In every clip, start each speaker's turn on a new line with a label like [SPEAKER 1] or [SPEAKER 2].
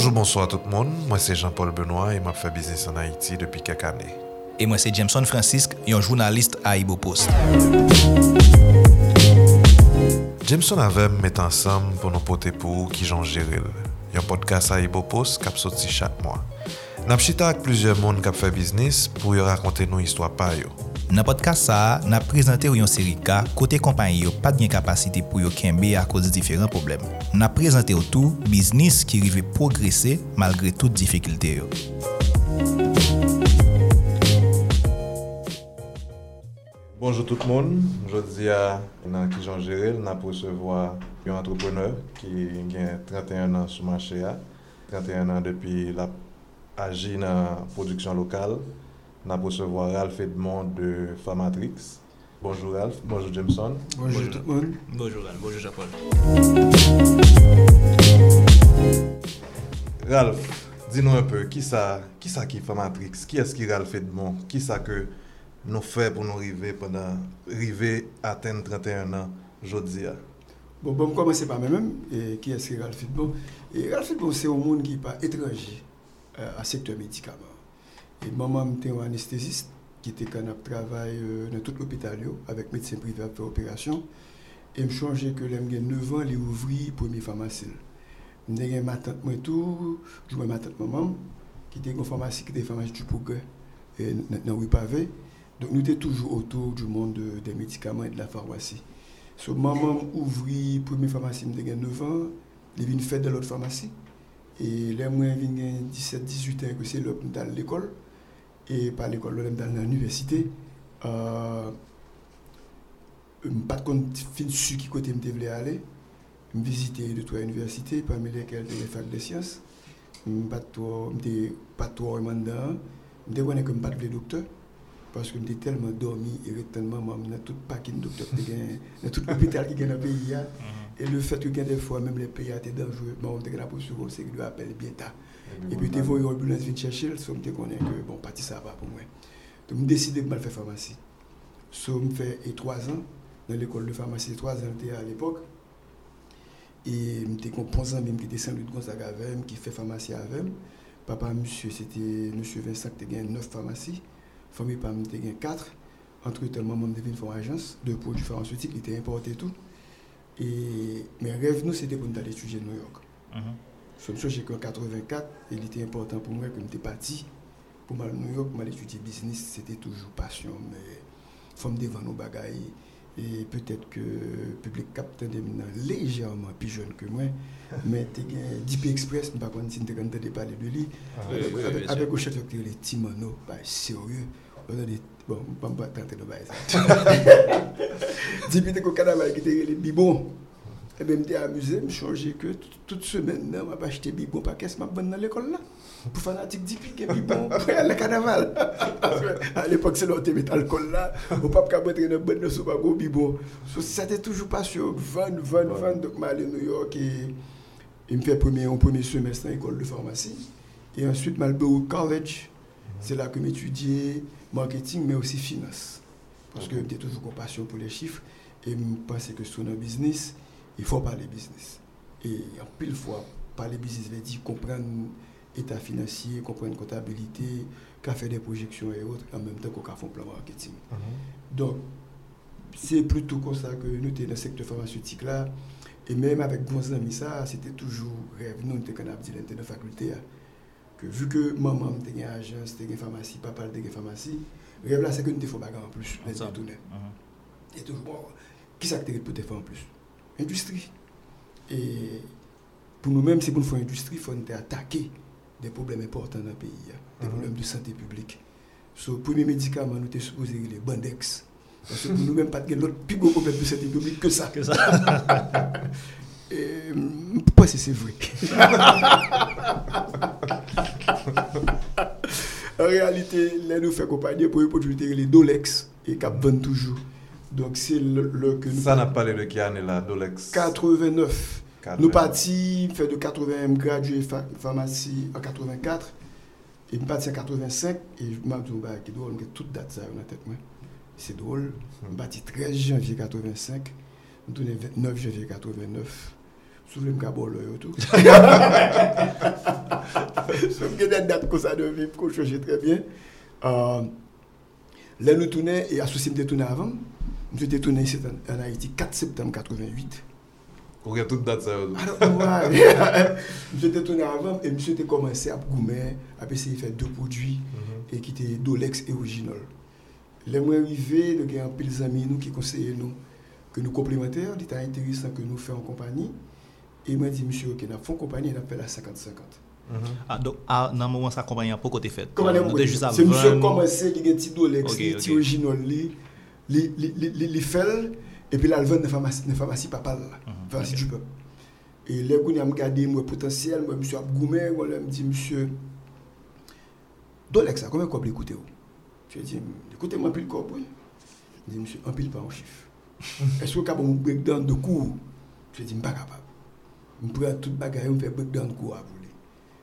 [SPEAKER 1] Bonjour, bonsoir tout le monde. Moi c'est Jean-Paul Benoît et m'a fait business en Haïti depuis quelques années.
[SPEAKER 2] Et moi c'est Jameson Francisque, un journaliste à Ibo Post.
[SPEAKER 1] Jameson avem met ansam pou nou pote pou ki jan jiril. Yon podcast a Ibopos kap soti chak mwa. Napchita ak plizye moun kap fe biznis pou yo rakonte nou histwa pa yo.
[SPEAKER 2] Nan podcast sa, nan prezante ou yon seri ka, kote kompanyi yo pat gen kapasite pou yo kenbe a kozi diferent problem. Nan prezante ou tou, biznis ki rive progresse malgre tout difikilte yo.
[SPEAKER 1] Bonjour tout moun, jodi a nan ki jan jere, nan presevoa yon antroponeur ki gen 31 an sou manche a, 31 an depi la agi nan produksyon lokal, Nous avons recevoir Ralph Edmond de Pharmatrix. Bonjour Ralph, bonjour Jameson.
[SPEAKER 3] Bonjour, tout le monde.
[SPEAKER 2] Bonjour Ralph, bonjour Jean-Paul.
[SPEAKER 1] Ralph, dis-nous un peu, qui ça qui ça qui Pharmatrix Qui est-ce qui Ralph Edmond? Qui ça que nous fait pour nous arriver pendant arriver à atteindre 31 ans aujourd'hui
[SPEAKER 3] Bon, bon, commencer par moi-même. Et qui est-ce que Ralph Edmond? Et Ralph Edmond, c'est un monde qui n'est pas étranger euh, à secteur médicament. Et maman était un anesthésiste qui était quand travail euh, dans tout l'hôpital avec médecin privé à faire opération. Et me changé que l'aime 9 ans, les ouvrir première pharmacie. J'ai ma tante moi tout, je ma tante maman qui était une pharmacie qui était pharmacie du progrès et dans rue Pavé. Donc nous étions toujours autour du monde des médicaments et de la pharmacie. So maman ouvrit première pharmacie, j'ai 9 ans, il vient faire de l'autre pharmacie. Et là, moi, j'ai 17, 18 ans c'est l'école. Et par l'école, là, dans l'université. Euh, je ne pas sur qui côté je voulais aller. Je visité deux trois universités, parmi lesquelles des facs de sciences. Je ne pas trop vraiment dedans. Je ne que je pas docteur. Parce que j'étais tellement dormi et tellement dans tout paquet de docteurs, dans tout l'hôpital qui est dans le pays. Et le fait que des fois, même les pays étaient dangereux, bon, on là pour suivre, c'est que lui appelle bien tard. Et puis, tu vois, une ambulance vient chercher, so, je connais que, bon, parti ça va pour moi. Donc, je décidé de mal faire pharmacie. So, je fait trois ans, dans l'école de pharmacie, trois ans à l'époque. Et je suis un même qui était Saint-Louis de Gonzaga avec qui fait pharmacie avec Papa, monsieur, c'était monsieur Vincent qui a neuf pharmacies. Famille, papa, était quatre. Entre temps, maman faire une agence de produits pharmaceutiques, il était importé tout. Et mes rêves, nous, c'était pour nous aller étudier à New York. Mm -hmm. J'ai qu'en 84, il était important pour moi que j'étais parti pour à New York, aller étudier business. C'était toujours passion, mais faut me devant nos bagailles. Et peut-être que le public capte légèrement plus jeune que moi. mais DP Express, je ne sais pas si tu as parler de lui. Ah, avec, le chef de les Timano, bah, sérieux. Bon, je ne vais pas tenter de faire ça. Depuis que le Canada qui était les bibons, et bien, je amusé, je me changé que toute semaine, je vais acheter bibons par qu'est-ce que je dans l'école là. Pour fanatique d'Ipi, qui est bibon, pour aller le carnaval. à l'époque, c'est tu mets l'alcool là, au pape a montré une bonne notion pas go bibon. C'était toujours passion, 20, 20, 20, donc je suis à New York et il me fait premier, un premier semestre dans l'école de pharmacie. Et ensuite, je suis au college. C'est là que j'étudiais marketing, mais aussi finance. Parce que j'ai toujours compassion pour les chiffres. Et je pense que sur un business, il faut parler business. Et en pile fois, parler business veut dire comprendre l'état financier, comprendre la comptabilité, qu'à faire des projections et autres, en même temps qu'on fait un plan marketing. Donc, c'est plutôt comme ça que nous sommes dans le secteur pharmaceutique là. Et même avec bons amis, ça, c'était toujours rêve. Nous, nous étions dans la faculté. Que vu que maman était une agence, était une pharmacie, papa était une pharmacie, rêve là, c'est que nous devons faire en plus. Les tourner. Et toujours, bon, qui ça que peut faire en plus? Industrie. Et pour nous-mêmes, pour nous faire industrie, il faut attaquer des problèmes importants dans le pays, des problèmes de santé publique. So, pour les médicaments, nous sommes supposés les bandex. Parce que pour nous-mêmes, pas de l'autre plus gros problème de santé publique que ça.
[SPEAKER 2] Que ça.
[SPEAKER 3] Et, pourquoi c'est vrai? En réalité, là, nous faisons compagnie pour les les Dolex et qui vendent toujours. Donc, c'est le, le, que nous.
[SPEAKER 1] Ça n'a pas de qui année là, Dolex
[SPEAKER 3] 89. 89. Nous partis, fait de 80, gradué pharmacie en 84. Et nous partis en 85. Et je m'ai dit, bah, qui drôle, toute date ça dans la tête. C'est drôle. Je parti 13 janvier 85. Nous tournons 29 janvier 89. Souvenez-moi de tout. Sauf que des dates comme ça de vie, qu'on change très bien. Euh, là, nous tournons, et associé me tourné avant. Je suis tourné ici en Haïti 4 septembre 88.
[SPEAKER 1] Vous avez toute date ça
[SPEAKER 3] Alors, ouais. Je suis tourné avant et monsieur était commencé à goumer, à essayer de faire deux produits
[SPEAKER 1] Mhm.
[SPEAKER 3] et qui étaient Dolex et Original. Les mois arrivés, nous avons un pile amis nous qui conseillent nous que nous complémentaires, il était intéressant que nous fassions en compagnie. Et il m'a dit, monsieur, ok, nous faisons compagnie, nous fait la 50-50.
[SPEAKER 1] Mhm.
[SPEAKER 2] Ah, donc, ah, nan mouman sa kompanyan pou kote fet?
[SPEAKER 3] Comment
[SPEAKER 2] Nou te juste
[SPEAKER 3] C'est monsieur commencé qui a un petit Dolex,
[SPEAKER 2] Ok,
[SPEAKER 3] un
[SPEAKER 2] ok.
[SPEAKER 3] petit Original, li, li, li, li fait, et puis là, elle vend dans la pharmacie, dans la pharmacie papa, là,
[SPEAKER 2] Mhm,
[SPEAKER 3] pharmacie du peuple. Et les gens ont regardé mon potentiel, moi, monsieur a goumé, moi, là, me dit, monsieur, Dolex, combien de copies écoutez-vous Je dis, écoutez-moi, pile oui. Je dis, monsieur, un pile pas en chiffre. Est-ce que vous avez un breakdown de cours? Je dis, je ne suis pas capable. Je prends tout le bagage, je fais breakdown de cours à vous.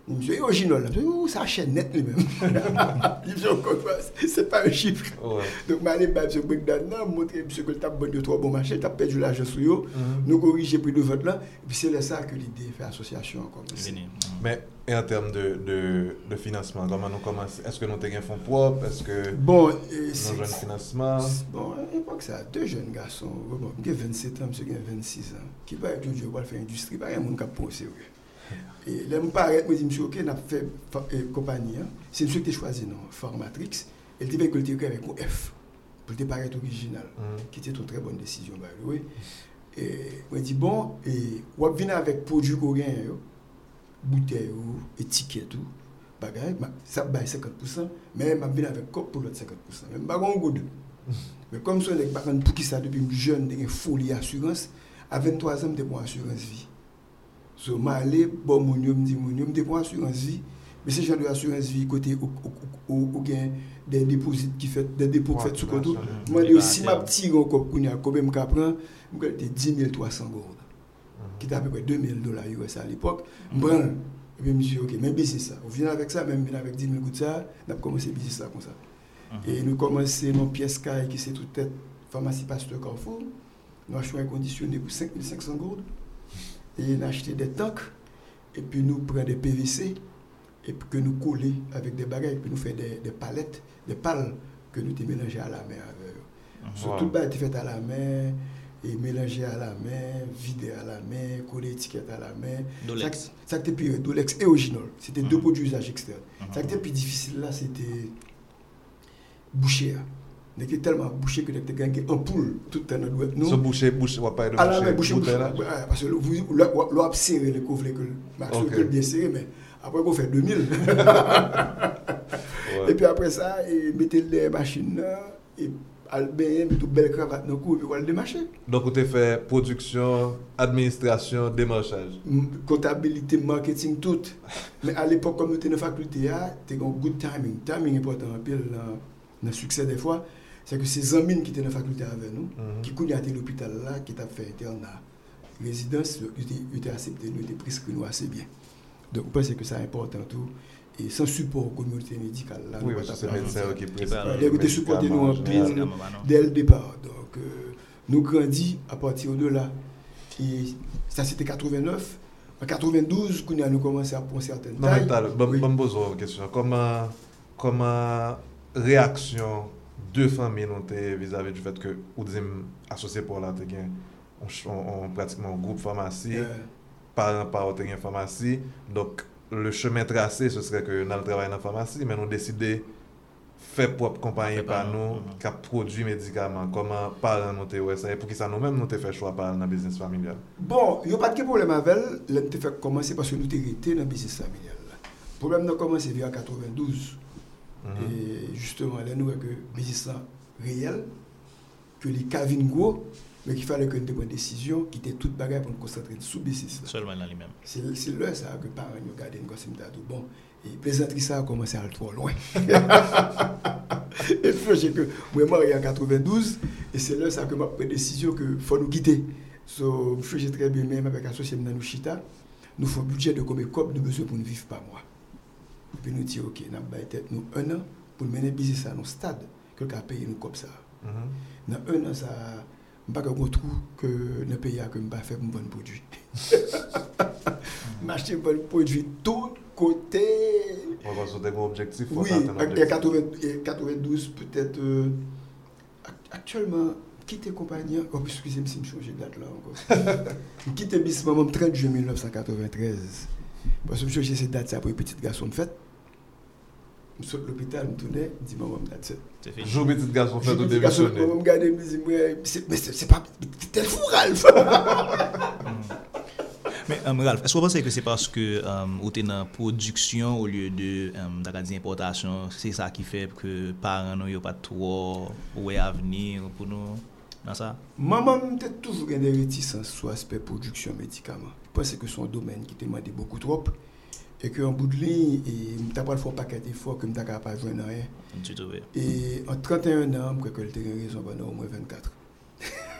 [SPEAKER 3] Je suis original. ça achète net lui-même. il me dit, c'est pas un chiffre.
[SPEAKER 1] Ouais.
[SPEAKER 3] Donc, je vais aller breakdown là, montrer monsieur que le tape bon de trois bons marchés, tu as perdu l'argent sur eux,
[SPEAKER 1] mm-hmm.
[SPEAKER 3] nous corriger plus de vote là. Et puis, c'est là ça que l'idée fait association
[SPEAKER 2] encore.
[SPEAKER 1] Mais, et en termes de, de, de financement, comment nous commençons Est-ce que nous avons un fonds propre Est-ce que.
[SPEAKER 3] Bon, euh,
[SPEAKER 1] nous avons un financement
[SPEAKER 3] Bon, à l'époque, ça, deux jeunes garçons, bon, 27 ans, monsieur qui a 26 ans, qui va être un job, faire industrie, pas un monde qui a pensé, oui. Et là, je je dis, monsieur, ok, on a fait fa- euh, compagnie, hein. c'est monsieur qui a choisi, non, Formatrix, et il devait que avec un F, pour te paraître original,
[SPEAKER 1] Mhm.
[SPEAKER 3] qui était une très bonne décision, by the way. Et je dis, bon, et on vient avec yo, bouteilles, yo, étiquettes, tout, bagage, ma- ça baille 50%, mais je viens avec cop pour l'autre 50%. Même pas un goût. Mais comme ça, les parents pour qui ça depuis jeune, j'ai une folie assurance, à 23 ans, je pour assurance vie. So, je allé, bon, mon yo me dit, mon yo me pour assurance vie, mais c'est genre de assurance vie côté ou gain des dépôts qui fait des dépôts qui fait sous
[SPEAKER 1] ouais,
[SPEAKER 3] Moi,
[SPEAKER 2] ouais.
[SPEAKER 3] je dis, si ma petite encore kounya, combien me prend, je vais 10 300 gourdes, qui était à peu près 2000 dollars US à l'époque. Je prends, et puis je me dis, ok, mais business ça. On vient avec ça, même vient avec 10 000 gouttes ça, on a commencé business ça comme ça.
[SPEAKER 2] Mhm.
[SPEAKER 3] Et nous commençons nos pièces caille qui c'est toute tête pharmacie Pasteur Carrefour. Nous achetons un conditionné pour 5500 gourdes. Et nous achetons des tanks. Et puis nous prenons des PVC. Et puis que nous collons avec des bagages. Et puis nous faisons des, des palettes, des pales que nous te mélangés à la main avec eux. So,
[SPEAKER 1] Wow.
[SPEAKER 3] Tout le fait à la main. Et mélangé à la main, vidé à la main, collé étiquette à la main.
[SPEAKER 2] Dolex.
[SPEAKER 3] Ça, ça qui était plus Dolex et Original. C'était deux
[SPEAKER 2] Mhm.
[SPEAKER 3] produits d'usage externe.
[SPEAKER 2] Mhm.
[SPEAKER 3] Ça qui était plus difficile là, c'était boucher. On était tellement bouché que avons gagné un poule tout web.
[SPEAKER 1] Ce
[SPEAKER 3] Nous,
[SPEAKER 1] boucher, boucher, on va boucher,
[SPEAKER 3] boucher, boucher.
[SPEAKER 1] bouteille, là.
[SPEAKER 3] Ouais, Parce que vous, l'on a serré le couvre que Max
[SPEAKER 1] Ok.
[SPEAKER 3] que bien serré, mais après, on fait 2000.
[SPEAKER 1] Ouais.
[SPEAKER 3] Et puis après ça, et mettez les machines et mettez une belle cravate dans le cou, et puis le démarcher.
[SPEAKER 1] Donc, vous avez fait production, administration, démarchage.
[SPEAKER 3] M- comptabilité, marketing, tout. Mais à l'époque, comme nous étions dans la faculté, tu as un good timing. Timing est important pile dans dans le succès des fois. C'est que ces amis qui étaient dans la faculté avec nous,
[SPEAKER 1] Mhm.
[SPEAKER 3] qui connaissaient à l'hôpital là, qui t'a fait internat, résidence, ils étaient- ils étaient acceptés, nous étaient prescrits nous assez bien. Donc, je pense que c'est important tout. Et sans support communauté médicale là,
[SPEAKER 1] Oui,
[SPEAKER 3] nous
[SPEAKER 1] parce que médecin
[SPEAKER 3] ça.
[SPEAKER 1] qui.
[SPEAKER 3] Les étaient supportés nous en pile.
[SPEAKER 2] non.
[SPEAKER 3] dès le départ. Donc, euh, nous grandis à partir de là. Et ça, c'était 89. En 92, nous avons commencé à prendre certaines
[SPEAKER 1] Non, mais
[SPEAKER 3] tailles.
[SPEAKER 1] t'as- bon,
[SPEAKER 3] Oui.
[SPEAKER 1] question. Comment, comment réaction de fami nou te vis-a-vis du fet ke ou dizim asosye pou la te gen on, on, on pratikman group famasi,
[SPEAKER 3] yeah.
[SPEAKER 1] paran par ou te gen famasi, dok le chemen trase se sre ke nan l travay nan famasi, men nou deside fè
[SPEAKER 2] prop kompanyen
[SPEAKER 1] pa
[SPEAKER 2] nou
[SPEAKER 1] mm
[SPEAKER 2] -hmm.
[SPEAKER 1] ka prodwi medikaman, koman paran nou te wè sa, e pou ki sa nou mèm nou te fè chwa paran nan biznis familial.
[SPEAKER 3] Bon, yo pat ke problem avèl, lèm te fè komanse paske nou te rete nan biznis familial. Problem nan komanse via 92,
[SPEAKER 1] Mhm.
[SPEAKER 3] Et justement, là, nous, avec business réel, que les Kavin Gros, mais qu'il fallait que nous prenions une décision, quitter toute bagarre pour nous concentrer sur le.
[SPEAKER 2] Seulement dans lui-même.
[SPEAKER 3] C'est là ça, que parents nous regardent, nous disons, bon, et plaisanterie, ça a commencé à aller trop loin. et puis, j'ai que, moi, en 92, et c'est là ça que m'a pris une décision que faut nous quitter. So, je suis très bien, même avec l'associé Mnanou nous faisons un budget de combien de nous pour ne vivre pas moi. Et puis nous disons OK, nous avons nous un an pour mener business à nos stade que le payer nous comme ça.
[SPEAKER 1] Mhm.
[SPEAKER 3] Dans un an ça pas trou que le pays que je pas faire pour vendre produit. M'acheter un produit tout côté.
[SPEAKER 1] On va sauter un objectif.
[SPEAKER 3] Oui, et 92 peut-être. Euh, actuellement, quitter compagnie. Oh, excusez-moi si je change de date là encore. quitter bis maman 30 juin 1993. Parce que je j'ai cette date, ça pour les petites garçons de fête. Je suis à l'hôpital, je me tournais, je dis, maman,
[SPEAKER 1] that's it. Jou petit garçon fête ou démissionné.
[SPEAKER 3] Je me regardais, je me dis, mais c'est pas. T'es fou, Ralph!
[SPEAKER 2] Mais um, Ralph, est-ce que vous pensez que c'est parce que um, vous êtes dans la production au lieu de um, dans l'importation, c'est ça qui fait que les parents n'ont pas trop ouais avenir pour nous? Dans ça?
[SPEAKER 3] Maman a toujours des réticences sur l'aspect production médicaments. Je pense que c'est un domaine qui demande beaucoup trop et qu'en bout de ligne, je n'ai pas fait un paquet d'efforts que je n'ai pas joué rien. Et en 31 ans, je crois que j'ai raison pendant au moins 24.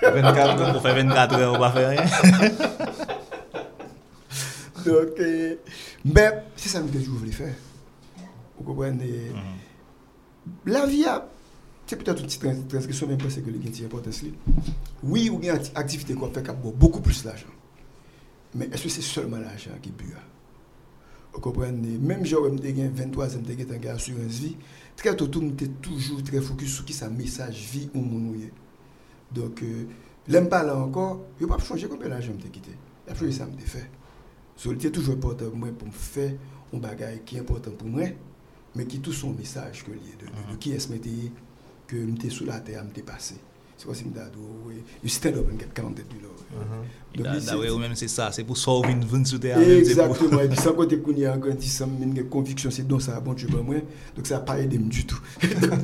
[SPEAKER 2] 24 Pour faire 24 heures, on ne va faire rien
[SPEAKER 3] Donc, euh, ben, c'est ça que je voulais faire. Vous comprenez? Mhm. La vie, c'est peut-être une petite transcription, même parce que le gain est important. Oui, vous avez une activité qui fait beaucoup plus d'argent. Mais est-ce que c'est seulement l'argent qui bue Vous comprenez? Même si j'ai 23 ans, j'ai assurance vie, très tôt, je toujours très focus sur qui ça message vie ou mon Donc, euh, l'aime pas là encore, je ne vais pas changer combien d'argent je quitté. La chose, ça me fait. C'est toujours important pour moi pour faire un bagage qui est important pour moi, mais qui tout son message que lié de, de, de, qui est-ce ke mte sou la te a mte pase. Se kwa si mda adou, yu siten do pen ket 40 dolar. Da
[SPEAKER 2] we ou men se sa, se pou sou vin vin sou te
[SPEAKER 3] a men. Exactement, e pi sa kote kouni an ganti sa men gen konviksyon se don sa bon chuban mwen, dok sa pare dem du tout.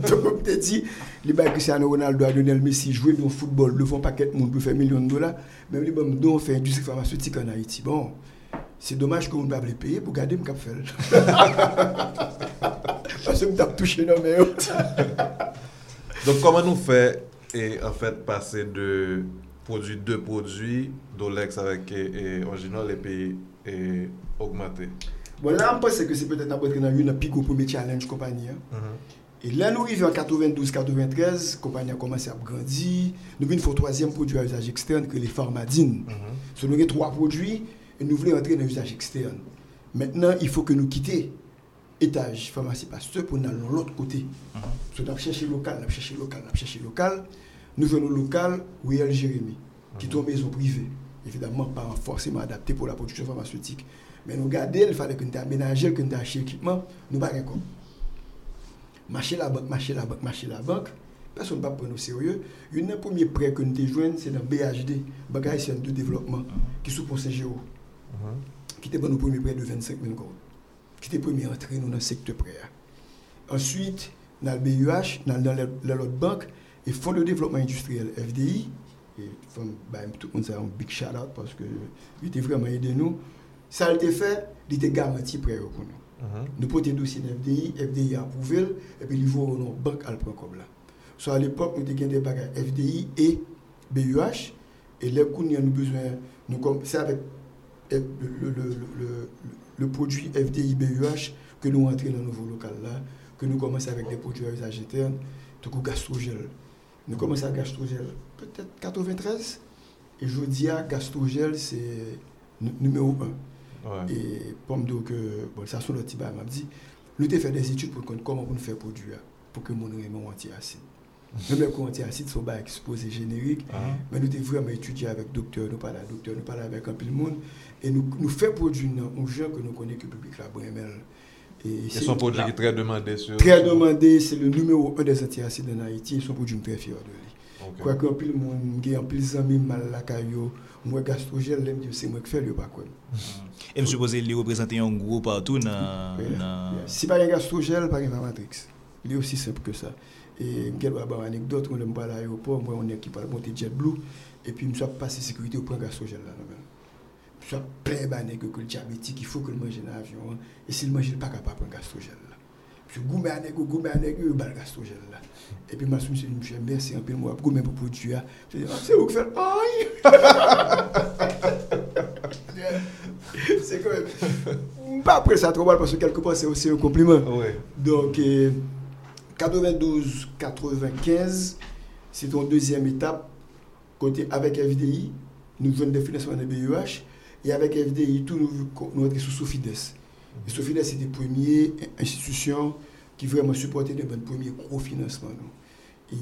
[SPEAKER 3] Dok mte di, li ba Cristiano Ronaldo a Lionel Messi jwe don football, le fon paket moun pou fè milyon dolar, men li ba mdon fè industri farmaceutik an Haiti. Bon, se domaj kon mba ble peye pou gade m kap fèl. Ase mta touche nan men yo.
[SPEAKER 1] Donc, comment nous fait et en fait passer de produits deux produits, d'Olex avec et, original et puis et augmenter
[SPEAKER 3] Bon, là, je pense que c'est peut-être après dans une pico premier challenge compagnie. Hein. Mm-hmm. Et là, nous arrivons en 92-93, la compagnie a commencé à grandir. Nous avons un troisième produit à usage externe que les pharmadines. Mm nous avons trois produits et nous voulons entrer dans l'usage externe. Maintenant, il faut que nous quittions étage pharmacie pasteur pour aller de l'autre côté. Parce que nous cherché local, nous cherché local, nous cherché local. Nous venons local, Riel Jérémy, qui est une maison privée. Évidemment, pas forcément adapté pour la production pharmaceutique. Mais nous gardons, il fallait que nous aménagions, que nous achetions l'équipement, nous pas rien Marcher la banque, marcher la banque, marcher la banque. Personne ne va prendre au sérieux. Une des premiers prêts que nous avons c'est dans BHD, Bagage de développement, qui est sous pour CGO. Qui était nos premier prêt de 25 000 euros. Qui était premier entrée dans le secteur prêt. Ensuite, dans le BUH, dans l'autre banque, et Fonds de développement industriel FDI, et bah, tout le monde a un big shout out parce que il était vraiment aidé nous. Ça a été fait, il était garanti prêt pour nous. Uh-huh. Nous portons dossier de FDI, FDI a approuvé, et puis il faut nos banque à le prendre comme là. So à l'époque, nous avons des bagages FDI et BUH, et les coûts, nous avons besoin, c'est avec le, produit FDI BUH que nous entrons dans le nouveau local là, que nous commençons avec des produits à usage interne, tout coup gastrogel. Nous commençons à gastrogel peut-être 93, et je dis à gastrogel c'est numéro 1. Et pour me dire que, bon, ça sur le petit m'a dit, nous avons fait des études pour comment on fait produire pour que mon rayon anti-acide. Même on acide, sont pas exposés génériques, ah. mais nous devons vraiment étudier avec docteur, nous parler docteur, nous parler avec un peu de monde, et nous, nous faisons produire un gens que nous connaissons que le public là,
[SPEAKER 1] Et c'est un produit qui est très demandé sur.
[SPEAKER 3] Très demandé, c'est le numéro un des antiacides en Haïti, et son produit très fier de lui. Quoi qu'un peu de monde, un peu de amis mal la caillou, moi gastrogel, c'est moi qui fais le pas quoi.
[SPEAKER 2] Et je suppose qu'il représente un groupe partout dans.
[SPEAKER 3] Si pas un gastrogel, pas un matrix. Il est aussi simple que ça. Et je vais une anecdote, on est à l'aéroport, moi on est qui parle monter JetBlue, et puis je suis passé sécurité au point gastrogel là. Je suis plein de que le diabétique, il faut que le mange dans l'avion, et s'il mange, il n'est pas capable de prendre gastrogel là. Je suis goumé à nègre, goumé à nègre, il le gastrogel là. Et puis je me suis dit, monsieur, merci un peu, moi, goumé pour produire. Je dis, c'est où que fait aïe C'est quand même. Pas après ça trop mal parce que quelque part c'est aussi un compliment. Donc, 92-95, c'est ton deuxième étape. Côté avec FDI, nous venons de financement de BUH. Et avec FDI, tout nous, nous sous Sofides. Et Sofides, c'est des premières institutions qui vraiment supportaient les premiers gros financements. Et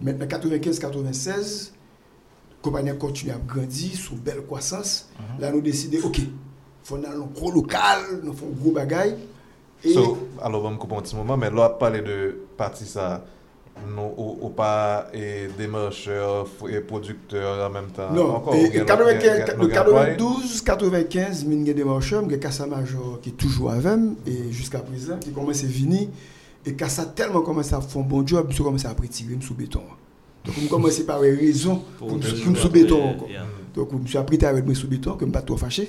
[SPEAKER 3] maintenant, 95-96, la compagnie continue à grandir sous belle croissance.
[SPEAKER 2] Mhm.
[SPEAKER 3] Là, nous décidons, OK, il faut un gros local, nous faisons un gros bagaille.
[SPEAKER 1] So, alo vam koupon ti mouman, men lwa pale de pati sa, nou ou pa e demarcheur, e produkteur an menm tan.
[SPEAKER 3] Non, 92-95 min gen demarcheur, gen kasa major ki toujou avem, e jiska prezant, ki komanse vini, e kasa telman komanse a fon bon job, msou
[SPEAKER 2] komanse
[SPEAKER 3] a
[SPEAKER 2] pretigre
[SPEAKER 3] msou beton.
[SPEAKER 2] Donk
[SPEAKER 3] mwen
[SPEAKER 2] komanse
[SPEAKER 3] pa we rezon pou msou beton ankon. Donk msou aprite a we msou beton, ke
[SPEAKER 1] mpa
[SPEAKER 3] to fache,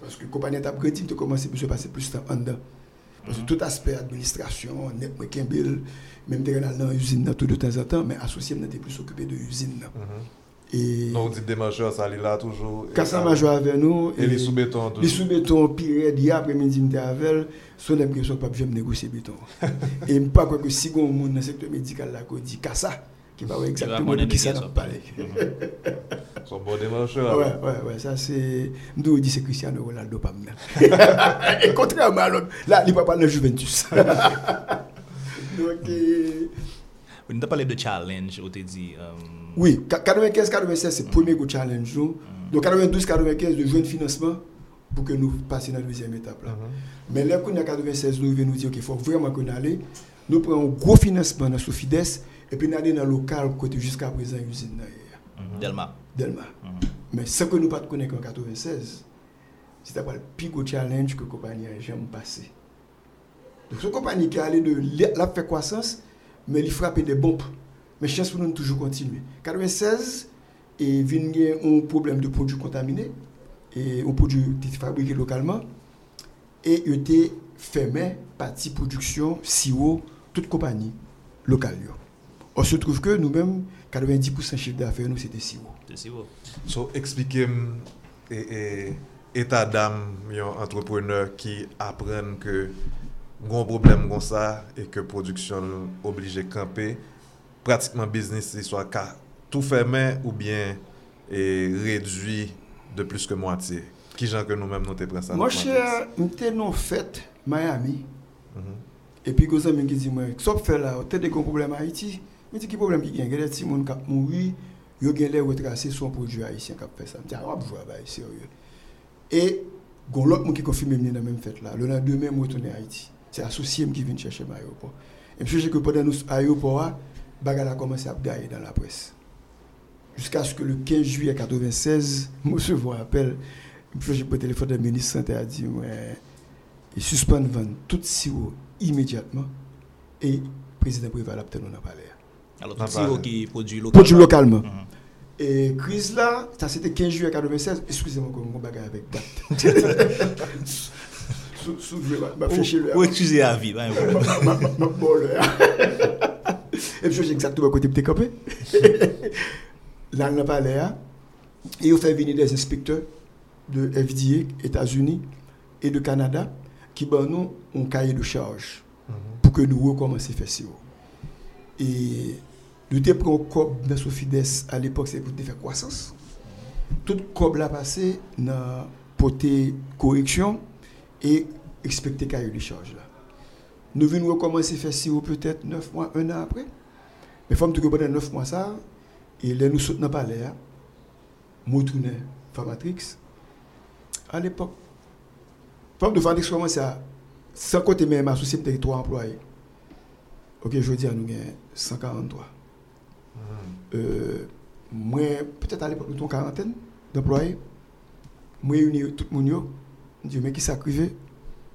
[SPEAKER 3] paske kompanyen tap kredi, mte komanse msou pase plus tan an dan. Parce que tout aspect administration, net mwen kembil, mèm te renal nan usine nan tout de temps en temps, mè asosye mnen te plus okupè de usine
[SPEAKER 1] nan. Mm -hmm.
[SPEAKER 3] Et
[SPEAKER 1] non, dit des majeurs, ça allait là toujours.
[SPEAKER 3] Quand ça majeur avec nous.
[SPEAKER 1] Et, et les sous-bétons.
[SPEAKER 3] Les sous-bétons, pire, d'hier après-midi, j'étais avec eux. Son impression, pas je me négocier béton. et je ne pas que si on monde dans le secteur médical, là, qu'on dit, ça. Qui va voir exactement de qui ça parlé.
[SPEAKER 1] Ils sont bons démarcheurs.
[SPEAKER 3] Ouais, ouais, ouais, ça c'est. Je dis c'est Cristiano Ronaldo, pas. Et contrairement à l'autre, là, il ne va pas dans Juventus. Donc, euh,
[SPEAKER 2] On a parlé de challenge, on t'a dit. euh,
[SPEAKER 3] oui, 95-96, c'est le premier gros challenge. nous. Donc, 92-95, de jouer financement pour que nous passions dans la deuxième étape. Là.
[SPEAKER 1] Mhm.
[SPEAKER 3] Mais là, qu'on a 96, nous venons nous dire qu'il faut vraiment qu'on aille. Nous prenons un gros financement dans Sofides et puis nous allons dans le local côté jusqu'à présent l'usine
[SPEAKER 2] mhm, Delma.
[SPEAKER 3] Delma.
[SPEAKER 2] Mhm.
[SPEAKER 3] Mais ce que nous ne connaissons pas en 96, c'est le plus gros challenge que la compagnie a jamais passé. Donc, cette compagnie qui est allée de la fait croissance, mais il frappe des bombes. Mais chance pour nous toujours continuer. 96, et vient un problème de produits contaminés, et un produit fabriqué localement, et il était fermé partie production, sirop, toute compagnie locale. On se trouve que nous-mêmes, 90% chiffre d'affaires, nous, c'était si haut.
[SPEAKER 2] C'est si haut.
[SPEAKER 1] So, expliquez-moi état d'âme un entrepreneur qui apprend que un problème comme ça et que production obligé de camper, pratiquement business, c'est soit tout fermé ou bien et réduit de plus que moitié. Qui gens que nous-mêmes nous te prenons ça?
[SPEAKER 3] Moi, j'étais non fait Miami.
[SPEAKER 1] Mm -hmm.
[SPEAKER 3] Et puis, quand ça, me dit, moi, que ça fait là, tu as des gros problèmes à Haïti. Je dis, quel problème qui gagne? A des gens qui mouru, ils ont les retracés un produit haïtien qui fait ça. Je dis, ah, vois, bah, sérieux. Et, il y a l'autre qui confirme dans la même fête là. Le lendemain, je retourne à Haïti. C'est associé qui vient chercher à l'aéroport. Et je sais que pendant l'aéroport, bagarre a commencé à gagner dans la presse. Jusqu'à ce que le 15 juillet 1996, je me rappelle, puis j'ai pris le téléphone de ministre santé a dit, ouais, il suspend vendre tout sirop immédiatement et le président Préval a obtenu dans palais.
[SPEAKER 2] Alors,
[SPEAKER 1] Ah,
[SPEAKER 2] tout
[SPEAKER 1] bah,
[SPEAKER 2] sirop qui produit localement.
[SPEAKER 3] Produit localement.
[SPEAKER 2] Mhm.
[SPEAKER 3] Et crise là, ça c'était 15 juillet 96, excusez-moi comme mon bagage avec date. Sou- sou- je vais m'a fait chier le-
[SPEAKER 2] Ou excuser à vie,
[SPEAKER 3] ma- ma- ma- bon, le- Et puis, j'ai exactement côté de campé? Là, on n'a pas l'air. Et on fait venir des inspecteurs de FDA, États-Unis et de Canada qui ben nous un cahier de charge
[SPEAKER 1] Mhm.
[SPEAKER 3] pour que nous recommencions à faire. Et nous avons pris un COB dans Sofides à l'époque, c'est pour faire croissance. Tout COB là passé dans portée correction et expecter cahier de charge là. Nous venons recommencer à faire ça peut-être 9 mois, un an après. Mais il faut que pendant 9 mois ça, et là nous le palais, nous retournons Formatrix. À l'époque, Femme de Formatrix commence à, sans côté même associé avec trois employés. Ok, je dis à nous, 143. Euh, à l'époque, nous avons une quarantaine d'employés. Moi, réunis tout le monde, yo. je dis, mais qui ça arrivé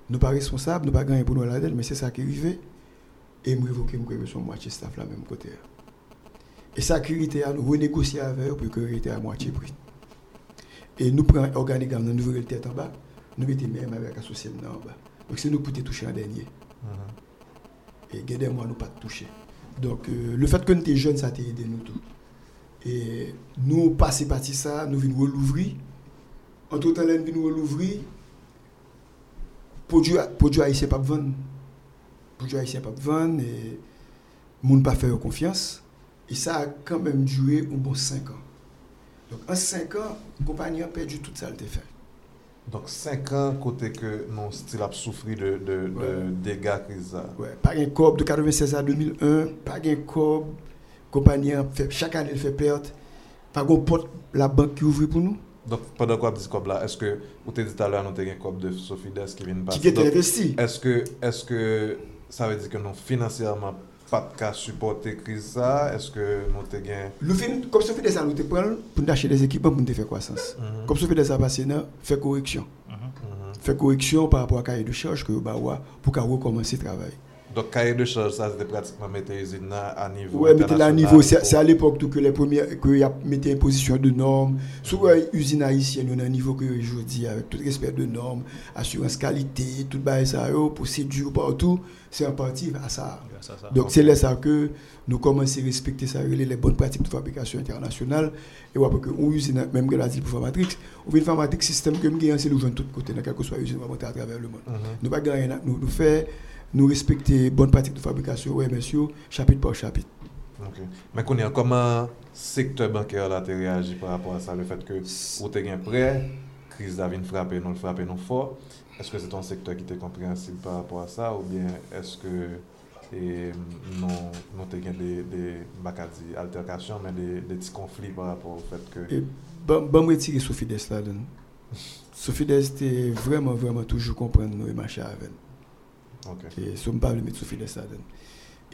[SPEAKER 3] Nous pas responsables, nous pas gagner pour nous la dette, mais c'est ça qui est arrivé. Et je révoqué, je son moitié staff là, même côté. Et ça qui était à nous renégocier avec eux pour que était à moitié prix. Et nous prenons l'organigramme, nous ouvrons le tête en bas, nous mettons même avec l'associé en bas. Donc c'est nous pour toucher en dernier.
[SPEAKER 1] Mhm.
[SPEAKER 3] Et gardez moi nous pas toucher. Donc euh, le fait que nous étions jeunes, ça a aidé nous tout. Et nous passer parti ça, nous venons l'ouvrir. Entre temps, nous venons l'ouvrir. Produit produit haïtien pas vendre. Produit haïtien pas vendre et monde pas faire confiance. Et ça a quand même duré un bon 5 ans. Donc en 5 ans, compagnie a perdu tout ça fait.
[SPEAKER 1] Donc 5 ans côté que non style a souffri de, de, de dégâts crise.
[SPEAKER 3] Ouais, pas un corps de 96 à 2001, pas un corps compagnie fait chaque année elle fait perte. Pas un porte la banque qui ouvre pour nous.
[SPEAKER 1] Donc pendant quoi dit comme là, est-ce que vous t'avez dit tout à l'heure nous avons un corps de Sophie Des qui vient
[SPEAKER 3] passer? Qui est investi.
[SPEAKER 1] Est-ce que est-ce que ça veut dire que non financièrement pat ka supporte kriz sa, eske nou te gen... Nou fin,
[SPEAKER 3] kom sou fi de sa nou te pren, pou nou dache des ekipman pou nou te fe kwasans. Mhm. Kom sou fi de sa pase nan, fe koreksyon. Mhm. Mhm. Fe koreksyon par rapport a kaye de chanj ke yo ba wwa pou ka wou komanse travay.
[SPEAKER 1] Donc, cahier de charge, ça, c'était pratiquement mettre l'usine à niveau.
[SPEAKER 3] Oui, mettre à niveau. C'est à l'époque que les premiers, que y a mis en position de normes. Sur l'usine haïtienne, on a un niveau que je dis, avec tout respect de normes, assurance qualité, tout ça, procédure partout, c'est en partie à ça. Donc, c'est là ça que nous commençons à respecter ça, les bonnes pratiques de fabrication internationale. Et on voit que une usine, même que la dit pour Formatrix, on veut une Formatrix système que nous gagnons, c'est nous de tous côtés, dans quel que soit l'usine, on va monter à travers le monde. Mm-hmm. Nous pas gagner, nous, nous faire nous respecter bonnes pratiques de fabrication, oui, monsieur, chapitre par chapitre.
[SPEAKER 1] Ok. Mais comment le secteur bancaire a réagi par rapport à ça, le fait que vous avez un prêt, crise d'avine frappé, non frappé, non fort. Est-ce que c'est un secteur qui est compréhensible par rapport à ça? Ou bien est-ce que et non non des, des, des altercations mais des, des, petits conflits par rapport au fait que et
[SPEAKER 3] bon bon retirer Sophie Des là Sophie Des était vraiment vraiment toujours comprendre nos marcher avec et ça me parle de Sophie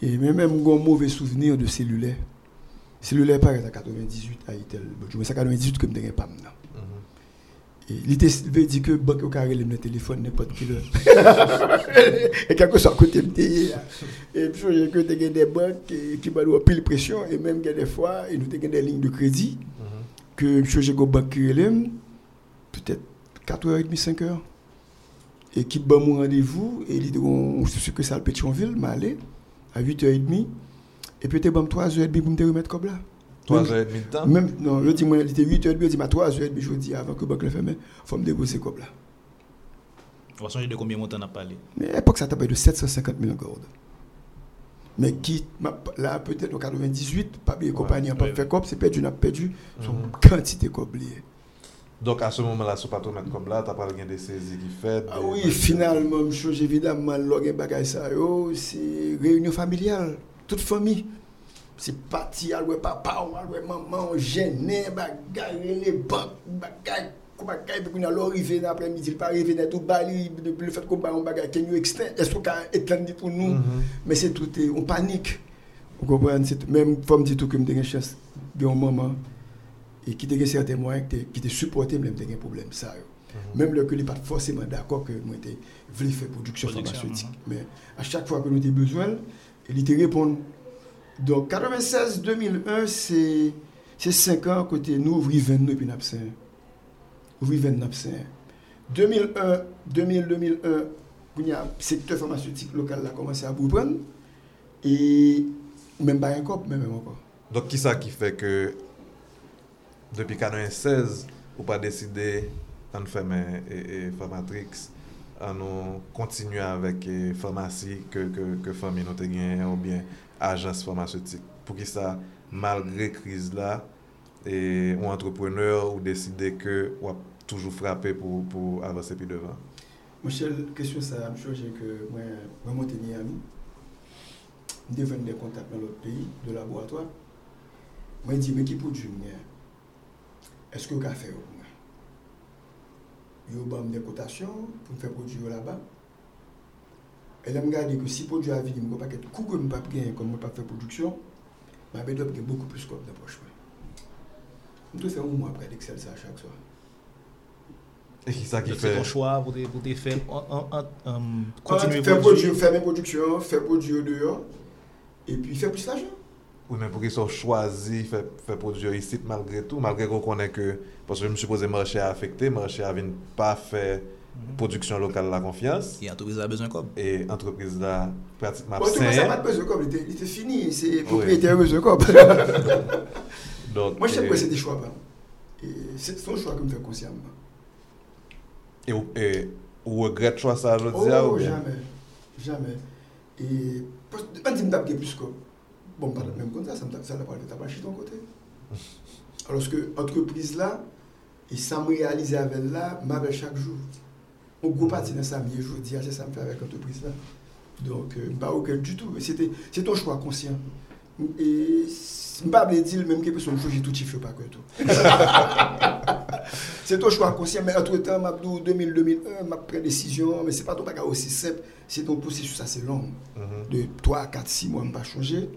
[SPEAKER 3] Et même, même un mauvais souvenir de cellulaire. Cellulaire paraît à 98 à Itel. Je me suis 98 comme des pas maintenant. Et il veut dire que banque au carré le téléphone n'importe qui heure. et quelque soit côté Et puis j'ai que des banques qui m'ont pile pression et même des fois et nous des lignes de crédit mm-hmm. que j'ai une banque peut-être 4h30 5h équipe bat mon rendez-vous et il dit on sait que ça le Pétionville m'a allé à 8h30 et puis bon 3h30 pour me remettre comme là.
[SPEAKER 1] 3h30 de temps?
[SPEAKER 3] Même non je dis moi il était 8h30 je dis ma 3h30 je dis avant que banque le ferme faut me débourser comme là.
[SPEAKER 2] On va changer de combien de montant on a parlé
[SPEAKER 3] mais à l'époque ça t'a de 750 000 euros mais qui là peut-être en 98 pas bien compagnie n'a pas fait comme c'est perdu n'a perdu son mhm. quantité comme
[SPEAKER 1] donc à ce moment-là, ce pas mettre comme là, tu as parlé des saisies qui fait.
[SPEAKER 3] Ah oui, finalement, chose évidemment, bagage ça, c'est réunion familiale, toute famille. C'est parti, papa, ouais maman, gêné, bagage, les banques, bagage, bagage, puis a l'arrivée l'après-midi, il pas arrivé dans tout bali, le fait qu'on un bagage qui est externe, est-ce qu'on a étendu pour nous, mm-hmm. mais c'est tout, on panique. Vous comprenez, même dit tout que me chance, un moment et qui a certains moyens qui te supporté même des problèmes ça mhm. même le que n'est pas forcément d'accord que moi était voulu faire production pharmaceutique. mhm. mais à chaque fois que nous avons besoin il te répond. Donc 96 2001 c'est c'est 5 ans côté nous ouvrir 29 puis n'absent. Ouvrir 29 2001 2000 2001 il y a secteur pharmaceutique local a commencé à reprendre et même pas encore même encore.
[SPEAKER 1] Donc qui ça qui fait que depi kanon 16, ou pa deside an fèmè e fèmatrix, an nou kontinu avèk fèmasi ke, ke, ke fèmè nou te gen ou bien ajans fèmasyotik. Pou ki sa, malgre kriz la, e, ou entrepreneur ou deside ke wap toujou frapè pou, pou avase pi devan.
[SPEAKER 3] Mouchel, kesyon sa am chouje ke mwen mwote ni ami, mwen deven de kontak nan lot peyi, de laboratoi, mwen di mwen ki pou djoum gen. est-ce que vous avez fait Vous avez des cotations pour faire produire là-bas. Et là, je me que si le produit a venu, je ne pas être coût que je ne pas gagner comme je ne pas faire production, je vais avoir beaucoup plus comme d'approche. Je dois faire un mois après d'Excel ça chaque soir.
[SPEAKER 1] Et qui ça qui
[SPEAKER 2] fait C'est ton choix pour des faire
[SPEAKER 3] continuer faire produire, faire mes productions, faire produire dehors et puis faire plus d'argent.
[SPEAKER 1] Ou men pou ki sou chwazi fè, fè prodjou isit malgre tou, malgre kon konen ke, pwoswe m supose mèrche a afekte, mèrche a vin pa fè produksyon lokal la
[SPEAKER 2] konfians. E antropriz la bezon kob.
[SPEAKER 1] E antropriz la pratikman
[SPEAKER 3] psen. Mwen tou mwen sa pat bezon kob, li te fini, se propriété a bezon kob. Mwen chèm kwen se de chwa pa. Se son chwa kon fè konsyamman.
[SPEAKER 1] E ou regret chwa sa jodi a
[SPEAKER 3] ou bien? Oh, jamè, jamè. E, an di m tap de plus kob. Bon, même comme ça, ça n'a pas fait ta ton côté. Alors que l'entreprise là, E sa m realize avèl la, m avèl chak jou. Ou gwo pati nan sa miye jou, di a, se sa m fè avèk antopris la. Donk, m pa oukel du tout. Se ton chwa konsyen. E m pa ble dil, mèm ke pe son jou, jè tout chifyo pa kwen tou. Se ton chwa konsyen, mè antre tan, m ap do 2000-2001, m ap pre desisyon, mè se pa ton baka osi sep, se ton sa se long. De 3, 4, 6 mwa m pa chanje, mè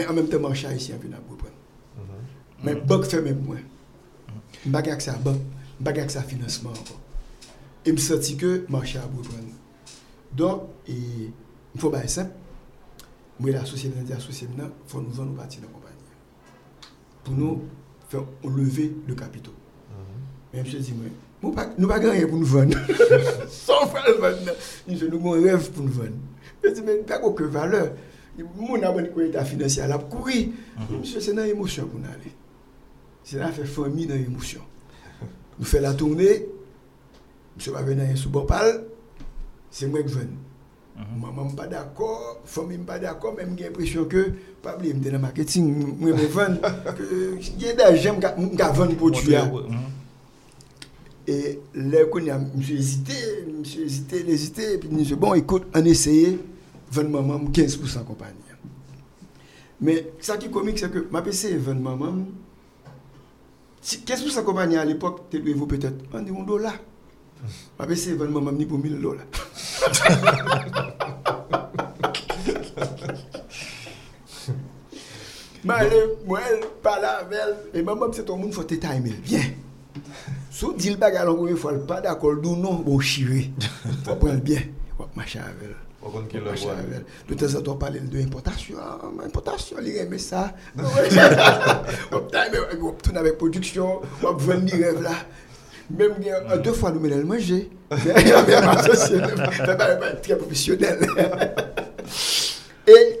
[SPEAKER 3] an mèm te man chay si an vè nan pou pren. Mè bok fè mèm mwen. M bagay ak sa bank, m bagay ak sa finansman anko. E m soti ke manche a bou pran. Don, e m fò baye sep, mwen asosye nan di asosye nan, fò nou van nou bati nan kompanyen. Pou nou fè ou leve le kapito. Men m se di mwen, nou pa ganyen pou nou van. Son fè l van nan. M se nou moun rev pou nou van. Men se men, pa kou ke valeur. Moun abon kwen ta finansye alap kouri. M se se nan emosyon pou nan ale. Se nan fè fòmi nan emosyon. Nou la tournè, msè wè nan yon soubopal, se mwen gwen. Maman mpa d'akor, fòmi mpa d'akor, mwen gen presyon ke, pabli mdè nan marketing, mwen mwen ven, gen da ven pou tuya. E lè kon yon msè ezite, msè ezite, l'ezite, epi msè bon, ekout, an eseye, ven maman m 15% kompanyan. Me, sa ki komik se ke, m apese ven maman, Qu'est-ce que sa compagnie à l'époque, tu vaut peut-être un million de dollars. Mais c'est vraiment même pour 1000 dollars. Mais moi, elle parle avec elle, et maman, c'est ton monde, il faut te timer. Viens. Si tu dis le bagage, il faut pas d'accord, non, bon, chiré. Il faut prendre bien. Machin avec elle. De temps en temps, parler de importation, importation, il aime ça. On tourne avec production, on vend des rêves là. Même deux fois, nous mettons le manger. Très professionnel. Et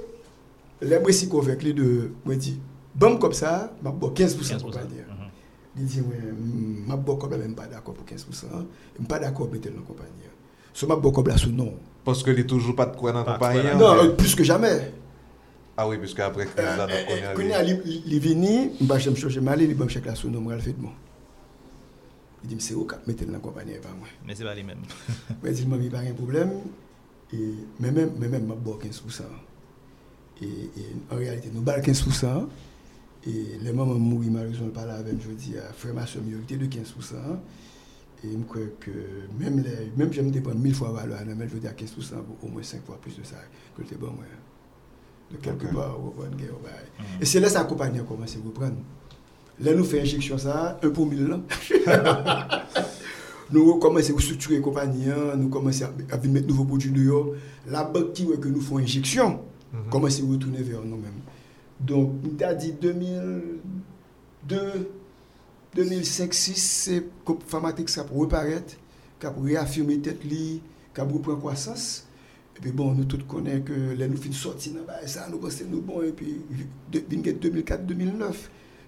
[SPEAKER 3] les moi, si convaincu de, moi, dit, bon comme ça, je bois 15% de compagnie. Il dit, je ne suis pas d'accord pour 15%. Je ne suis pas d'accord pour mettre la compagnie. Ce je suis là sous non.
[SPEAKER 1] Parce que il toujours pas de quoi dans la compagnie.
[SPEAKER 3] Non, mais... plus que jamais.
[SPEAKER 1] Ah oui, puisque après crise là,
[SPEAKER 3] donc on est il est venu, bah je me cherche mal, il nom, il fait de moi. Il dit c'est au cap mettre dans la compagnie pas moi.
[SPEAKER 2] Mais c'est pas les mêmes.
[SPEAKER 3] Mais il m'a mis pas un problème et mais même mais même m'a boire 15%. Et, et, en réalité nous bal 15% et les mamans mourir malheureusement pas là avec je dis à frère ma soeur minorité de 15%. Et je crois que même, les, même j'aime dépendre mille fois valeur, mais je veux dire 15% au moins 5 fois plus de ça que le bon moi. De quelque okay. part, au mm -hmm. Et c'est là que la compagnie a commencé à reprendre. Là, nous faisons injection ça, un pour mille. nous commençons à structurer la compagnie, nous commençons à mettre nouveaux produits dehors. La banque qui veut que nous faisons injection, mm -hmm. commence à retourner vers nous-mêmes. Donc, on a dit 2002, 2005-2006, c'est que Pharmatex ça pour reparaître, pour réaffirmer tête li, pour reprendre croissance. Et puis bon, nous tous connaissons que les nous finissons sortir dans ça, nous pensons nous bon et puis 2004-2009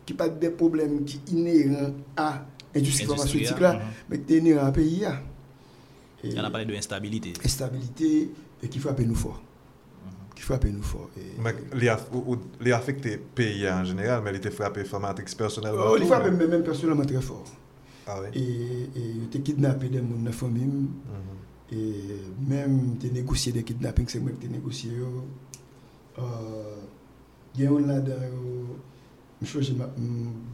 [SPEAKER 3] qui pas des problèmes qui inhérents à l'industrie pharmaceutique là, mais qui inhérents à pays
[SPEAKER 2] Il y en a parlé de instabilité.
[SPEAKER 3] Instabilité et qui frappe nous fort qui frappe nous fort.
[SPEAKER 1] Il a affecté le pays en général, mais il était frappé Pharmatex personnellement.
[SPEAKER 3] Oh, il frappé même personnellement très fort.
[SPEAKER 1] Ah oui?
[SPEAKER 3] Et il était kidnappé des gens dans la famille. Et même il négocié des kidnappings, c'est moi qui ai négocié. Il y a un je suis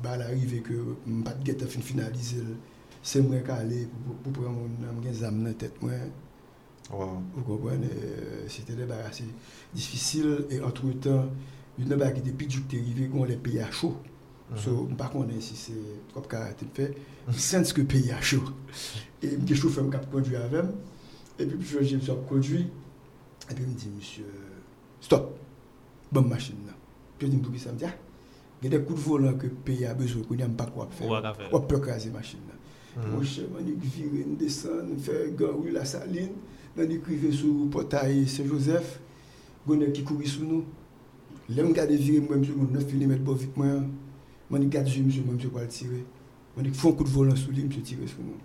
[SPEAKER 3] arrivé que je n'ai pas de finaliser. C'est moi qui allé pour prendre mon âme dans la tête.
[SPEAKER 1] Wow.
[SPEAKER 3] Vous comprenez C'était des barres assez difficiles. Et entre-temps, une barre qui était plus dur que arrivé quand les pays à chaud. Mm -hmm. so, par contre, si c'est trop caractère fait, sens que pays à chaud. Et je chauffeur me conduire avec Et puis, je me suis conduit. Et puis, il me dit, monsieur, stop, bonne machine. Là. Puis, je dis, pour qui ça me dit, il y a des coups de volant que le pays a besoin, qu'on n'a pas quoi faire. On peut craser la machine. Mm -hmm. Moi, je suis venu, descendre, faire garou la saline. Nan di krive sou potay Saint-Joseph, gwenè ki kouri sou nou. Lè m gade vire mwen msè mwen 9 mm bo vik mwen, mwen di gade jè msè mwen msè kwa l tire. Mwen di fon kout volan sou li msè tire sou nou.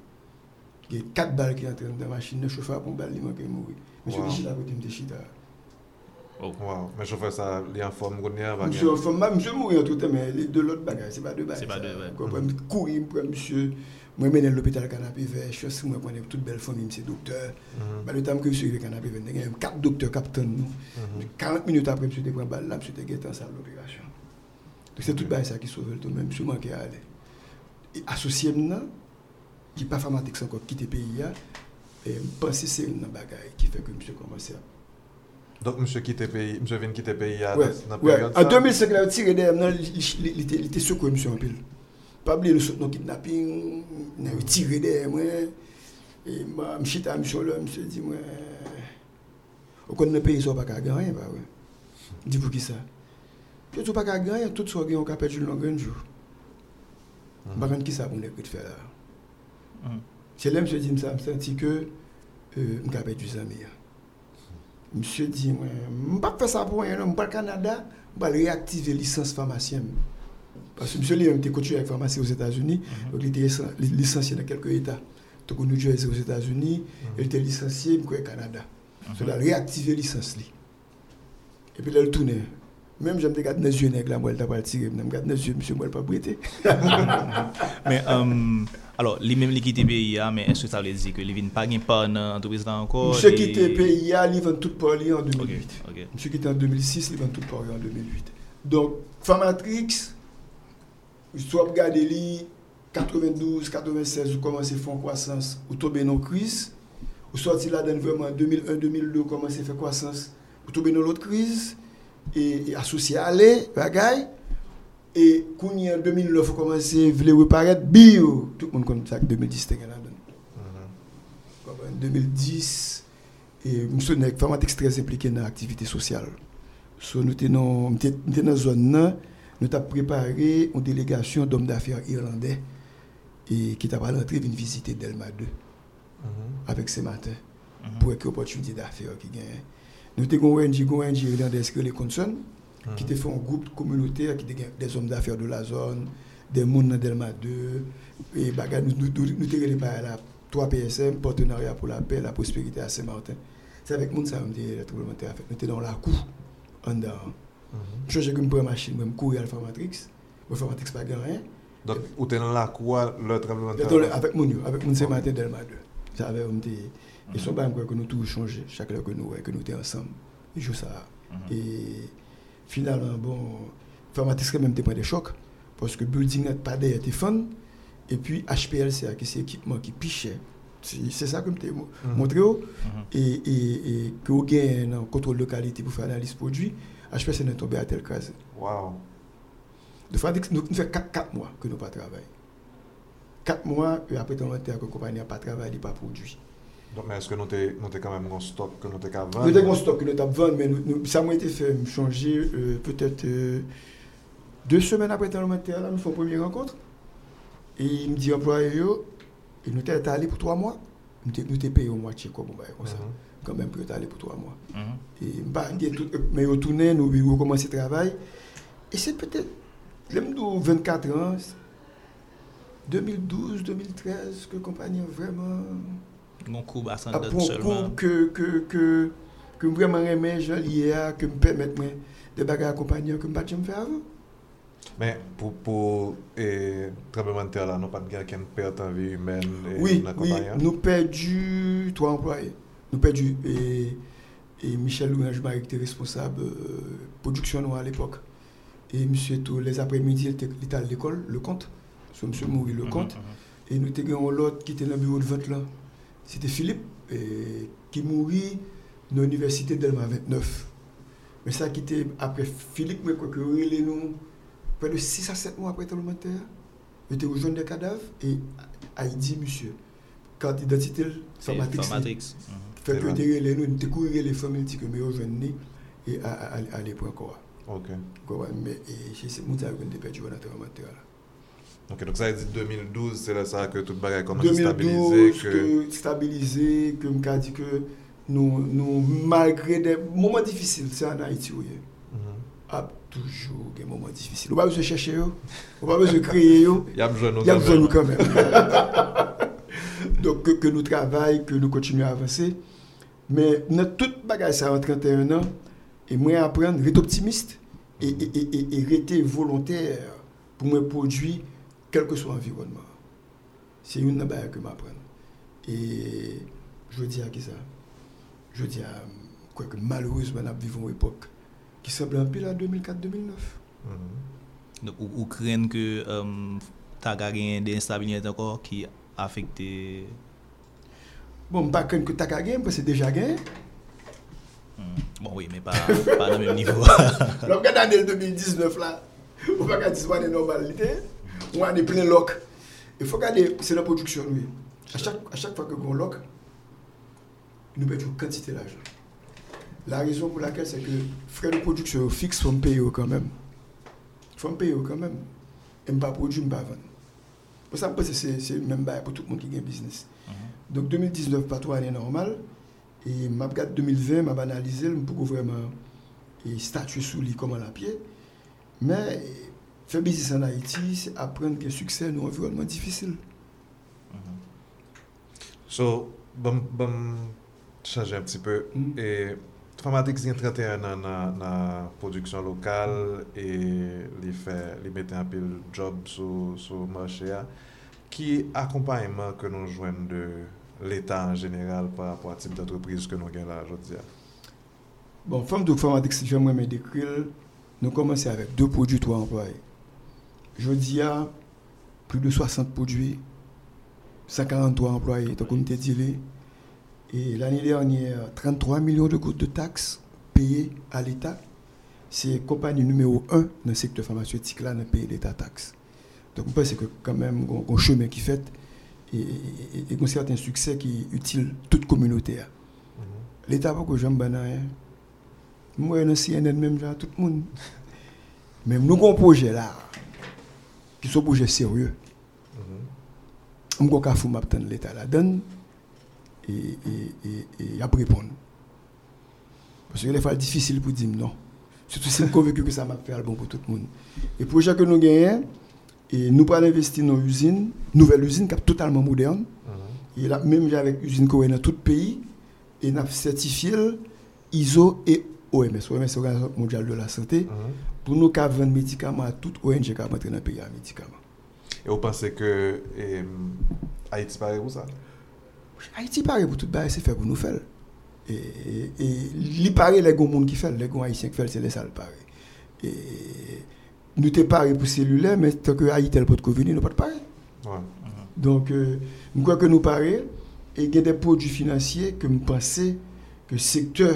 [SPEAKER 3] Gè 4 bal ki antren nan machin, nan choufè apon bal li man ke mouri. Msè di chita kote mte chita.
[SPEAKER 1] Oh. Wow. Mais je fais ça, il est en forme,
[SPEAKER 3] Monsieur en forme, monsieur mourir tout le temps, mais de l'autre bagage, c'est pas de bagage.
[SPEAKER 2] C'est pas de
[SPEAKER 3] bagage. Courir, monsieur, moi, je à l'hôpital canapé vert, je suis moi, connais toute belle famille, monsieur docteur. Mm-hmm. Bah, le temps que je suis le canapé vert, il y a quatre docteurs qui nous. 40 mm-hmm. minutes après, je prends balle là, je en salle d'opération. Donc, c'est tout ça qui sauve le même, monsieur, manqué à aller. Et associé maintenant, qui n'est pas pharmaceutique encore, qui le pays, et je pense que c'est une bagage qui fait que monsieur commence à
[SPEAKER 1] donc, monsieur quitte pays, monsieur vient quitter le pays à
[SPEAKER 3] ouais. dans ouais. période En 2005, il a tiré derrière, il était secoué, monsieur, en pile. Pas oublier, nous sommes kidnapping, il a tiré derrière moi. Et moi, je suis là, monsieur dit, moi, au coin de pays, ça va pas gagner, bah ouais. Dis pour qui ça? Je ne pas gagner, tout ce qu'on a perdu le long jour. Je ne sais qui ça pour nous faire là? Mm. C'est là que je dis, ça, je senti que je vais perdu les amis. Monsieur dit, je ne vais pas faire ça pour rien, je vais au Canada, je vais réactiver la licence pharmacienne. Parce que monsieur lui était coaché avec pharmacie aux États-Unis, mm-hmm. donc il était licencié dans quelques États. Donc au New Jersey aux États-Unis, mm-hmm. il était licencié au Canada. Mm-hmm. il a réactivé la licence. Et puis là, il tournait. Même je me regarde dans les yeux, là, moi, il pas tiré. Je regarde dans les yeux, monsieur, moi, il pas prêté.
[SPEAKER 2] Mais, um, alors, lui même, il quitte le pays, mais est-ce que ça veut dire que il ne pas pas dans l'entreprise encore?
[SPEAKER 3] Monsieur quitte le pays, il vend tout Paris en 2008. Monsieur quitte en 2006, il vend tout Paris en 2008. Donc, Pharmatrix, soit regarder les 92, 96, vous commencez à faire croissance, vous tombez dans la crise, vous sortez là dans vraiment 2001, 2002, vous commencez à faire croissance, vous tombez dans l'autre crise, et, associé à aller. Et quand en 2009, vous commencez à reparaître, bio, tout le monde connaît ça, 2010, c'était là. En 2010, et je suis très impliqué dans l'activité sociale. So, nous étions dans la zone, nous avons préparé une délégation d'hommes d'affaires irlandais et qui t'a l'entrée venir visiter Delma 2 mhm. avec ce matin mhm. pour une opportunité d'affaires qui gagne. Nous avons un ONG irlandais qui qui te fait un groupe communautaire qui des hommes d'affaires de la zone, des gens de Delma 2 et nous nous nous par la 3 PSM partenariat pour la paix la prospérité à Saint-Martin. C'est avec nous ça nous était dans la cour en dehors. Je suis une machine, je courir à la formatrix. La formatrix pas rien.
[SPEAKER 1] Donc, vous êtes dans la cour, le tremblement de
[SPEAKER 3] terre Avec mon avec mon c'est matin Delma 2. Ça avait Et ce pas que nous tout changé, chaque fois que nous que nous étions ensemble. Et je ça. Mhm. Et finalement, bon, formatrix quand même des points de choc. Parce que building n'est pas derrière fun. Et puis HPLC, qui c'est équipement qui pichait. C'est ça que je t'ai montré. Mhm. Et, et, et que vous avez un contrôle de qualité pour faire l'analyse produit. HPC est tombé à tel cas.
[SPEAKER 1] Wow.
[SPEAKER 3] De fait, nous, faisons 4, mois que nous pas travaillé. 4 mois, et après, on a que la compagnie n'a pas travaillé, pas produit.
[SPEAKER 1] Donc, est-ce que nous avons quand même un stock que nous avons
[SPEAKER 3] vendu Nous avons un stock que nous avons vendu, mais nous, ça m'a été fait changer euh, peut-être euh, deux semaines après le là, nous faisons une première rencontre. Et il me dit, employé, et nous sommes allés pour 3 mois. Nous avons payé au moitié, comme ça. Mm -hmm quand même, pour aller pour trois mois. Mm -hmm. Et bah, tout, euh, mais retourner, nous, nous recommencer le travail. Et c'est peut-être, même 24 ans, 2012, 2013, que compagnie vraiment.
[SPEAKER 2] Mon coup,
[SPEAKER 3] bah, ça donne seulement. que, que, que, que vraiment aimé, je lié à, que me permettre de bagarre accompagnant que me pas faire avant.
[SPEAKER 1] Men, pou trabèmenter la, nou pat gen ken perte an vi humen nan kompanyan?
[SPEAKER 3] Oui, nou perdu 3 employe. Nous perdu et, et Michel Lourange qui était responsable de euh, production à l'époque. Et monsieur tous les après-midi, il était à l'école, le compte. C'est monsieur Moury, le mhm, compte. Mhm. Et nous avons l'autre qui était dans le bureau de vente là. C'était Philippe, et, qui mourit dans l'université d'Elma 29. Mais ça qui était après Philippe, mais quoi que nous, près de 6 à 7 mois après le terre, il était au jeune des cadavres et dit monsieur, carte d'identité, Fèk yo te rele nou, nou te kou rele fòmil ti ke mè yo jwen ni, e alè pou akwa.
[SPEAKER 1] Ok.
[SPEAKER 3] Kwa wè mè, e chè se moun sa yon te pè chou an atè an matè ala.
[SPEAKER 1] Ok, donc ça a dit 2012, c'est là ça que tout bagaille commence à stabiliser.
[SPEAKER 3] 2012, que stabiliser, que m'a dit que nous, nous, malgré des moments difficiles, ça en Haïti, oui. A toujours des moments difficiles. On va besoin de chercher, on va besoin de créer.
[SPEAKER 1] Il y a besoin
[SPEAKER 3] de nous quand même. Donc que, que nous travaillons, que nous continuons à avancer. Mais notre toute bagage ça en 31 ans, Et moi, apprendre, être optimiste et, et, et, et rester volontaire pour me produire, quel que soit l'environnement. C'est une chose que m'apprendre. Et je dis à qui ça? Je dis à quoi que malheureusement, nous vivons une époque qui semble un peu la 2004-2009.
[SPEAKER 2] Donc, ou, ou craignent que euh, tu as gagné des instabilités encore qui affectent.
[SPEAKER 3] Bon, pas craindre que tu as gagné, parce que c'est déjà gagné.
[SPEAKER 2] Hmm. Bon, oui, mais pas, pas dans le même niveau.
[SPEAKER 3] Donc, en l'année 2019, là, on va pas dire c'est normalité. On a des plein lock. Il faut regarder, c'est la production, oui. À chaque, à chaque fois que on lock, nous perdons une quantité d'argent. La raison pour laquelle c'est que frais de production fixe faut me payer quand même. faut me payer quand même. Et ne pas produire, ne pas vendre. Pour ça, c'est c'est même bail pour tout le monde qui a un business. Donc 2019, pas trois années normales. Et m'a 2020, m'a analysé pour vraiment statuer sous lui comment la pied. Mais faire business en Haïti, c'est apprendre que succès dans un environnement difficile. Mm -hmm.
[SPEAKER 1] So, bon, bon, changer un petit peu.
[SPEAKER 3] Mm -hmm.
[SPEAKER 1] Et Famatix gen 31 nan nan produksyon lokal e li fè, li metè anpil job sou, sou mwache a. Ki akompanyman ke nou jwen de l'État en général par rapport à type d'entreprise que nous avons là aujourd'hui?
[SPEAKER 3] Bon, Femme de Formatex, j'aimerais me décrire, nous commençons avec deux produits, trois employés. Je dis à plus de 60 produits, 143 employés, donc comité d'île. Et l'année dernière, 33 millions de gouttes de taxes payées à l'État. C'est compagnie numéro 1 dans le secteur pharmaceutique là, dans payer l'État taxes. Donc, je pense que quand même, un chemin qui fait et, et, et, et un certain succès qui est utile toute communauté. L'État, pas que j'aime hein. Moi, dans CNN, même, genre, tout le monde. Même nous avons un projet là, qui sont projet sérieux. Je ne sais pas si l'État la donne et, et, et, et après répondre. Parce que les fois difficile pour dire non. Surtout si je suis convaincu que ça m'a fait le bon pour tout le monde. Et le projet que nous gagnons, et nous pas investir dans une usine, nouvelle usine qui est totalement moderne. Et là, même avec usine qu'on dans tout le pays, et nous avons certifié ISO et OMS, OMS, c'est l'Organisation mondiale de la santé, pour nous vendre médicaments à toute ONG qui a rentré dans le pays à médicaments.
[SPEAKER 1] Et vous pensez que eh, Haïti paraît où ça?
[SPEAKER 3] Haïti paraît pour tout le c'est fait pour nous faire. Et, et, et les gens qui fait, les gens haïtiens qui fait, c'est les salles paraît. Et nous t'es paré pour cellulaire, mais tant que Haïti n'est pas de Covid, nous pas de pareil.
[SPEAKER 1] Ouais.
[SPEAKER 3] Donc, euh, je crois que nous paraît, et il y a des produits financiers que nous pensons que le secteur,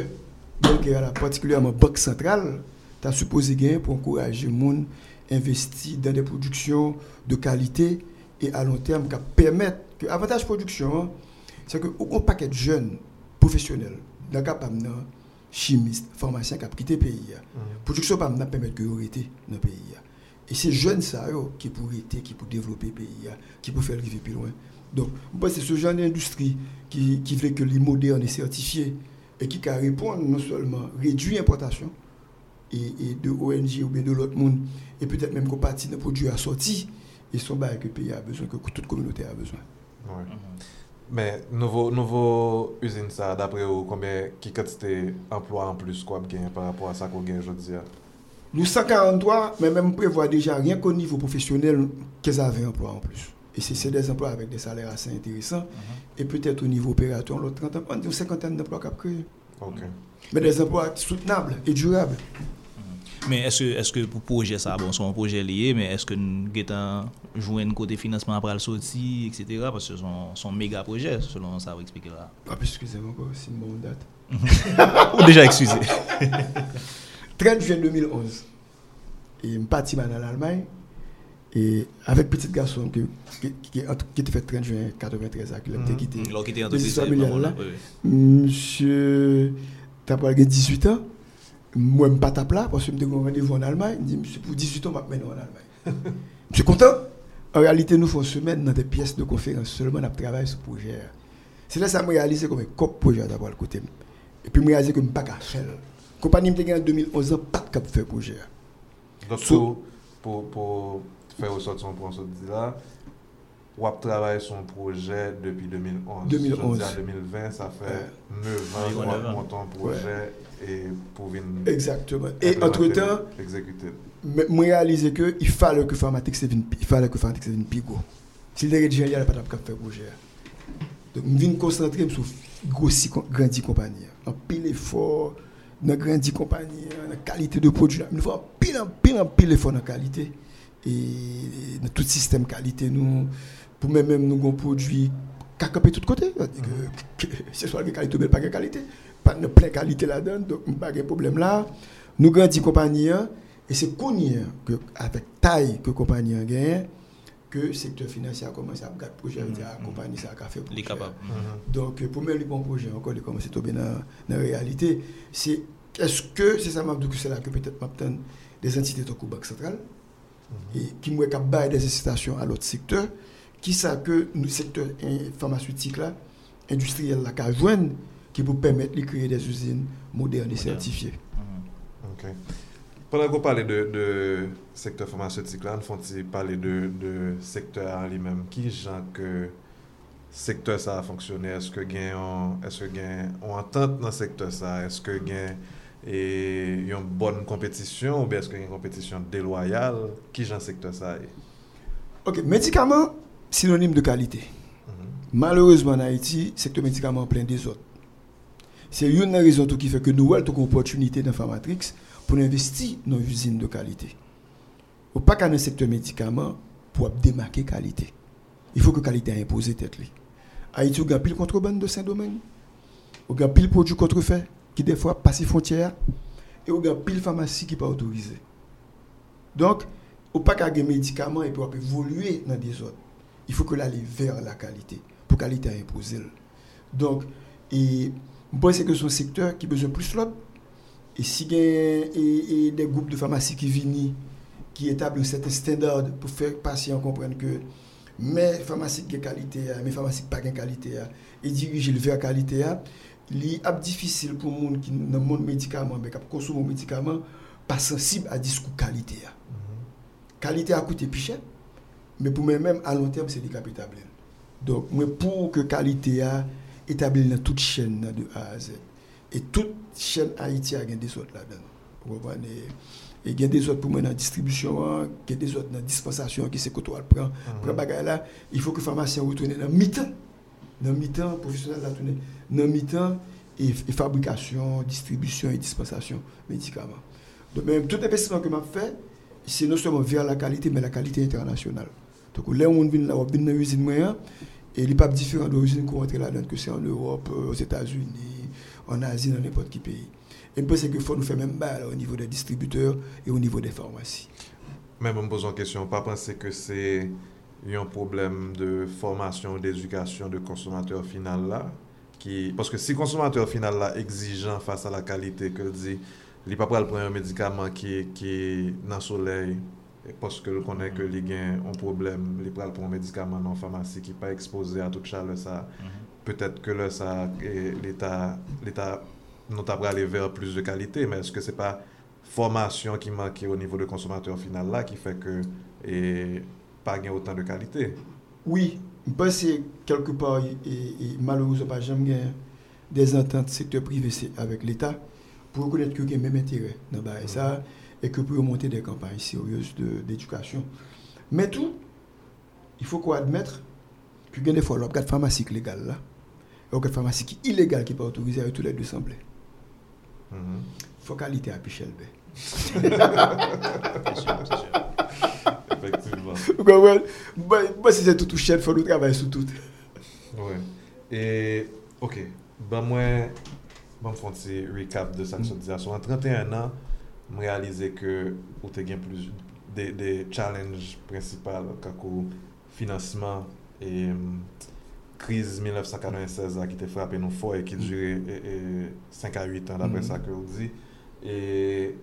[SPEAKER 3] la particulièrement Banque centrale, tu supposé gagner pour encourager les gens à investir dans des productions de qualité et à long terme qui permettent que l'avantage production, hein, c'est que un paquet de jeunes professionnels, dans capable chimistes, pharmaciens qui ont quitté le pays. Production pas permettre que vous rester dans le pays. Et ces jeunes ça yo, qui pour rester, qui pour développer le pays, qui pour faire vivre plus loin. Donc, c'est ce genre d'industrie qui, qui fait que les modernes est certifié et qui peut répondre non seulement réduire l'importation et, et de ONG ou bien de l'autre monde, et peut-être même qu'on partit d'un produit assorti, et son bail que le pays a besoin, que toute communauté a besoin.
[SPEAKER 1] Ouais. Mais nouveau, nouveau usine ça, d'après vous, combien, qui quantité emploi en plus quoi par rapport à ça qu'on gagne aujourd'hui?
[SPEAKER 3] Nous 143, mais même prévoit déjà rien qu'au niveau professionnel, qu'ils avaient emploi en plus. Et c'est c'est des emplois avec des salaires assez intéressants. Et peut-être au niveau opératoire, l'autre 30 on dit une cinquantaine d'emplois qu'a créé.
[SPEAKER 1] Ok.
[SPEAKER 3] Mais des emplois soutenables et durables.
[SPEAKER 2] Mais est-ce que, est que pour projet ça, bon, mais est-ce que nous avons joué un côté financement après le sorti, etc. Parce que c'est son, son méga projet, selon ça, vous expliquer là.
[SPEAKER 3] Ah, puis excusez-moi encore, c'est une bonne date.
[SPEAKER 2] Ou déjà excusé.
[SPEAKER 3] 30 juin 2011. Et je suis parti en Allemagne. Et avec petit garçon qui, qui, était fait 30 juin 93 qui a quitté.
[SPEAKER 2] Là, qui était en
[SPEAKER 3] Les histoires
[SPEAKER 2] entreprise,
[SPEAKER 3] familiales, là.
[SPEAKER 2] oui, oui.
[SPEAKER 3] Monsieur, tu as 18 ans? Moi, je ne pas tape là parce que je me un rendez-vous en Allemagne. Je dis, monsieur, pour 18 ans, je vais en Allemagne. je suis content. En réalité, nous faisons semaine dans des pièces de conférence seulement, on travaille sur le projet. C'est là que ça me réalise comme un cop projet d'avoir le côté. Et puis, je me réalise que je ne pas faire. La compagnie me en 2011 ans, pas de cap faire projet.
[SPEAKER 1] Donc,
[SPEAKER 3] So-
[SPEAKER 1] pour, pour, faire ressortir son point de là, wap travaye son proje depi 2011.
[SPEAKER 3] 2011.
[SPEAKER 1] Je di a 2020, sa fe
[SPEAKER 3] Ouais.
[SPEAKER 1] 9 ans wap
[SPEAKER 2] neuf ans.
[SPEAKER 1] monton proje e pou vin
[SPEAKER 3] Exactement. Et entre-temps,
[SPEAKER 1] exécuter.
[SPEAKER 3] Mais moi réalisé que il fallait que Pharmatix vienne il fallait que plus gros. Si le il n'y a pas de faire projet. Donc je viens concentrer sur grossi grandi compagnie. En pile effort dans grandi compagnie, dans la qualité de produit. Nous faut pile en pile en pile effort dans la qualité et dans tout système qualité nous pour même même nous avons produit qui camper tout côté. Que, que, ce soit de qualité ou pas de qualité, pas de plein qualité là-dedans, donc pas de problème là. Nous grandi compagnie hein, et c'est connu que avec taille que compagnie a gagné que le secteur financier a commencé à regarder projet, mm -hmm. compagnie ça a fait
[SPEAKER 2] Il est
[SPEAKER 3] projet.
[SPEAKER 2] capable.
[SPEAKER 3] Donc, pour moi, le bon projet, encore, il commence à tomber dans, la réalité. C'est est-ce que, c'est ça, que c'est là que peut-être m'attend des entités de Banque centrale et qui m'ont capable des incitations à l'autre secteur, qui ça que le secteur pharmaceutique là, industriel là, qu'a joindre, qui peut permettre de créer des usines modernes et certifiées.
[SPEAKER 1] Ok. Pendant qu'on parlait de, de secteur pharmaceutique, là, on faut parler de, de secteur en lui-même. Qui genre que secteur ça a fonctionné? Est-ce que gain est-ce que gain on entente dans le secteur ça? Est-ce que gain et une bonne compétition ou bien est-ce qu'il y a une compétition déloyale? Qui genre secteur ça est?
[SPEAKER 3] Ok, médicaments, synonyme de qualité. Mm -hmm. Malheureusement, en Haïti, secteur médicament plein des autres. C'est une raison qui fait que nous avons une opportunité dans Pharmatrix pour investir dans une usine de qualité. Ou pas qu'un secteur médicament pour démarquer qualité. Il faut que qualité imposée tête li. Haïti a pile contrebande de Saint-Domingue. On a pile produit contrefait qui des fois passent frontières et on a pile pharmacie qui pas autorisée. Donc, ou pas qu'un médicament et puis évoluer dans des autres. Il faut que l'aller vers la qualité pour qualité imposée. Donc, et je pense que c'est un secteur qui a besoin plus l'autre. Et si il y a des groupes de pharmacie qui viennent, qui établissent un certain standard pour faire patients comprendre que mes pharmacies de qualité, mes pharmacies pas de qualité, et diriger vers la qualité, il est difficile pour les gens qui dans le monde médicament, mais qui consomment des médicaments, pas sensible à discours qualité. Mm -hmm. Qualité a coûté plus cher, mais pour moi-même, à long terme, c'est décapitable. Donc, moi, pour que qualité a établi dans toute chaîne de A à Z, et toute chaîne Haïti a des autres là-dedans. Vous comprenez? Et il y a des autres pour moi dans la distribution, il y a des autres dans la dispensation qui c'est que toi prend. Mm -hmm. là, il faut que le pharmacien retourne dans mi-temps. Dans mi-temps, professionnel là tourner dans mi-temps et, et, fabrication, distribution et dispensation médicaments. Donc même tout investissement que m'a fait, c'est non seulement vers la qualité, mais la qualité internationale. Donc là, on vient là, on vient dans l'usine moyen et il n'est pas différent de l'usine qu'on rentre là-dedans que c'est en Europe, aux États-Unis, en Asie, dans n'importe quel pays. Et je pense qu'il faut nous faire même balle au niveau des distributeurs et au niveau des pharmacies.
[SPEAKER 1] Même en me posant question, pas penser que c'est un problème de formation, d'éducation de consommateur final là qui parce que si consommateur final là exigeant face à la qualité que dit il pas prendre un médicament qui qui dans le soleil Poske l konen ke li gen an problem, li pral pou an medikaman nan famasi ki pa expose a tout chale sa, mm -hmm. petet ke le sa, l'Etat nou ta pral e ver plus de kalite, men eske se pa formasyon ki manke o nivou de konsumateur final la ki fe ke e, pa gen otan de kalite?
[SPEAKER 3] Oui, mpen se kelke par, malouz pa jem gen des entente sektor privé avèk l'Etat pou rekonet ki gen mèm entere nan ba e sa, mm -hmm. Et que pour monter des campagnes sérieuses d'éducation. Mais tout, il faut qu'on admettre que des fois, il y a des pharmacies légales là, et des pharmacies illégales qui ne sont pas autorisées avec tous les deux semblés. Mm -hmm. faut qualité à Pichel.
[SPEAKER 1] c'est sûr, c'est sûr. Effectivement.
[SPEAKER 3] Moi, si c'est tout touché, il faut nous travailler sur tout.
[SPEAKER 1] Oui. Et, ok. Ben, moi, je fais un recap de ça que je disais. En 31 ans, m realize ke ou te gen plus de, de challenge prinsipal kakou financeman e kriz 1996 a ki te frape nou fo e ki mm. dure e, e, 5 a 8 an dapre mm -hmm. sa ke ou di e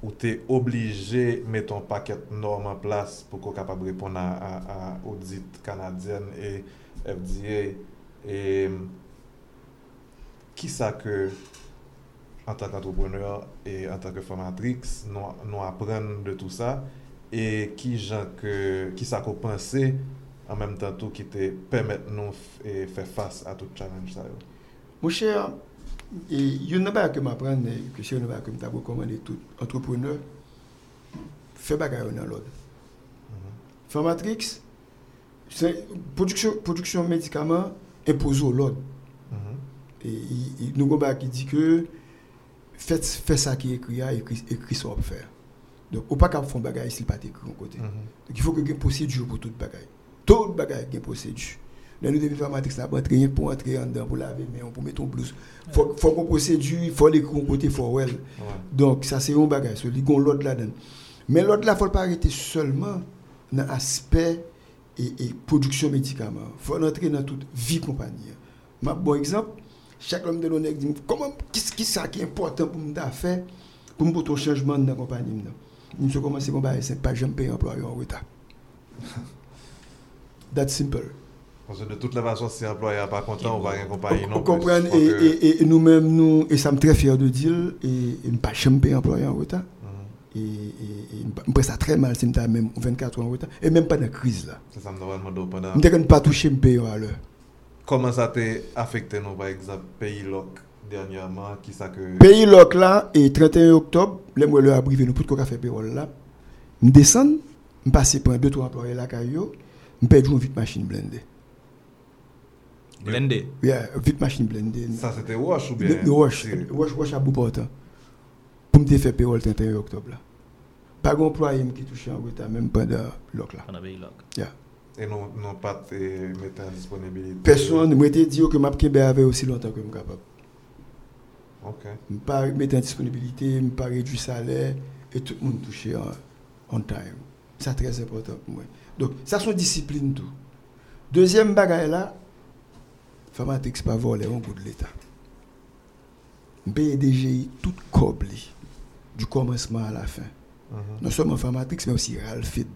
[SPEAKER 1] ou te oblige meton paket norm an plas pou ko kapab repon a, a, a audit kanadyen e FDA e ki sa ke an tak entrepreneur e an tak formatrix, nou, nou apren de tout sa e ki jan ke, ki sa ko pense an menm tan tou ki te pemet nou e fe fas a tout challenge sa yo.
[SPEAKER 3] Mou chè, yon nan ba ke m apren, ke chè yon nan ba ke m tabou komande tout entrepreneur, fe bagay yo nan lod. Mm -hmm. Formatrix, produksyon medikaman, impozo lod. Mm -hmm. E nou kon ba ki di ke, fe sa ki ekri ya, ekri sa wap fè. Ou pa kap fon bagay, sil pa te ekri yon kote. Ki fò ke gen posedu pou tout bagay. Tout bagay gen posedu. Nan nou devin formatrix nan pa treyen pou antre yon dan, pou lave men, pou meton blouse. Fò kon posedu, fò l'ekri yon kote fò wèl. Donk sa se yon bagay, se li kon lod la den. Men lod la fò pa arete seulement nan aspe e produksyon medikaman. Fò antre nan tout vi kompany. Ma bon ekzamp, chak lom de lonek di mou, koman, ki sa ki important pou mou da fe, pou mou poton chanjman nan kompany mou nan. Mou se koman se kon ba, se pa jem pe employe an weta. That simple.
[SPEAKER 1] De tout la vason si employe a pa kontan ou pa gen kompany non.
[SPEAKER 3] Ou kompren, e nou men nou, e sa m tre fyer de dil, e m pa jem pe employe an weta. E m pre sa tre mal si m ta men 24 an weta. E menm pa nan kriz la.
[SPEAKER 1] Se sa m nan wèl mwado pandan.
[SPEAKER 3] M te gen pa touche m pe yo alè.
[SPEAKER 1] Koman sa te afekte nou pa ekzap peyi lok dernyaman ki sa ke...
[SPEAKER 3] Peyi lok la, e 31 oktob, lè mwen lè abrive nou pout kwa ka fe perol la, m desan, m pase pren 2-3 employe la kayo, m pejou m vit machine blende.
[SPEAKER 2] Blende?
[SPEAKER 3] Yeah, vit machine blende.
[SPEAKER 1] Sa se te wash ou bien?
[SPEAKER 3] Wash, wash a bou potan. Pou m te fe perol 31 oktob la. Pa gon employe m ki touche an weta, menm pandan lok la.
[SPEAKER 2] Pandan peyi lok.
[SPEAKER 3] Yeah.
[SPEAKER 1] E nou pat te mette an disponibilite?
[SPEAKER 3] Person, mwen te diyo ke map kebe ave osi lontan ke m kapap.
[SPEAKER 1] Ok.
[SPEAKER 3] M pa mette an disponibilite, m pa redu salè, et tout moun touche an time. Sa trez important pou mwen. Donk, sa son disipline tou. Dezyem bagay la, Famatrix pa vole an gout l'Etat. M peye DGI tout kob li, du komensman a la fin. Non soman Famatrix, men osi Ralfid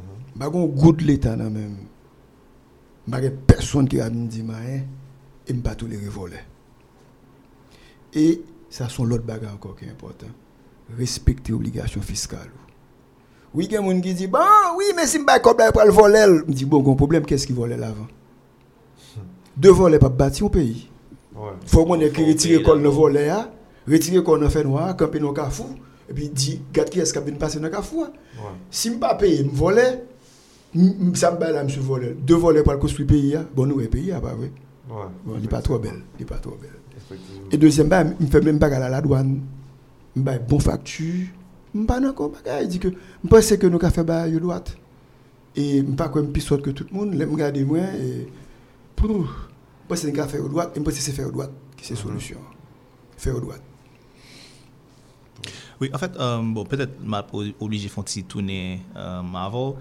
[SPEAKER 3] bon. Bagon gout l'Etat nan men, bagen person ki a min di ma en, e m pa tou li revole. E, sa son lot bagan anko ki important, respekte obligasyon fiskal. Oui gen moun ki di, bon, oui, men si m bay kob la pral volel, m di, bon, kon problem, kes ki volel avan? De volel pa bati ou peyi. Fok moun e ki retire kol nan volel ya, retire kol nan fenwa, kampi nan kafou, e pi di, gat ki eska bin pase nan kafou. Si m pa peyi, m volel, sa m bay la m sou volel. De volel pral kos pri peyi ya, bon nou e peyi ya, pa vwe. Bon, li pa tro bel, li pa tro bel. E deuxième bay, m fè mèm bagay la la douane, m bay bon faktu, m pa nan kon bagay, di ke, m pense ke nou ka fè bay yo douat. E m pa kwen m pisot ke tout moun, lè m gade mwen, e... Pou, pou se nga fè ou doat, mwen se fè ou doat ki se solusyon. Fè ou doat.
[SPEAKER 2] Oui, en fait, euh, bon, peut-être m'a obligé font si tourner euh, avant.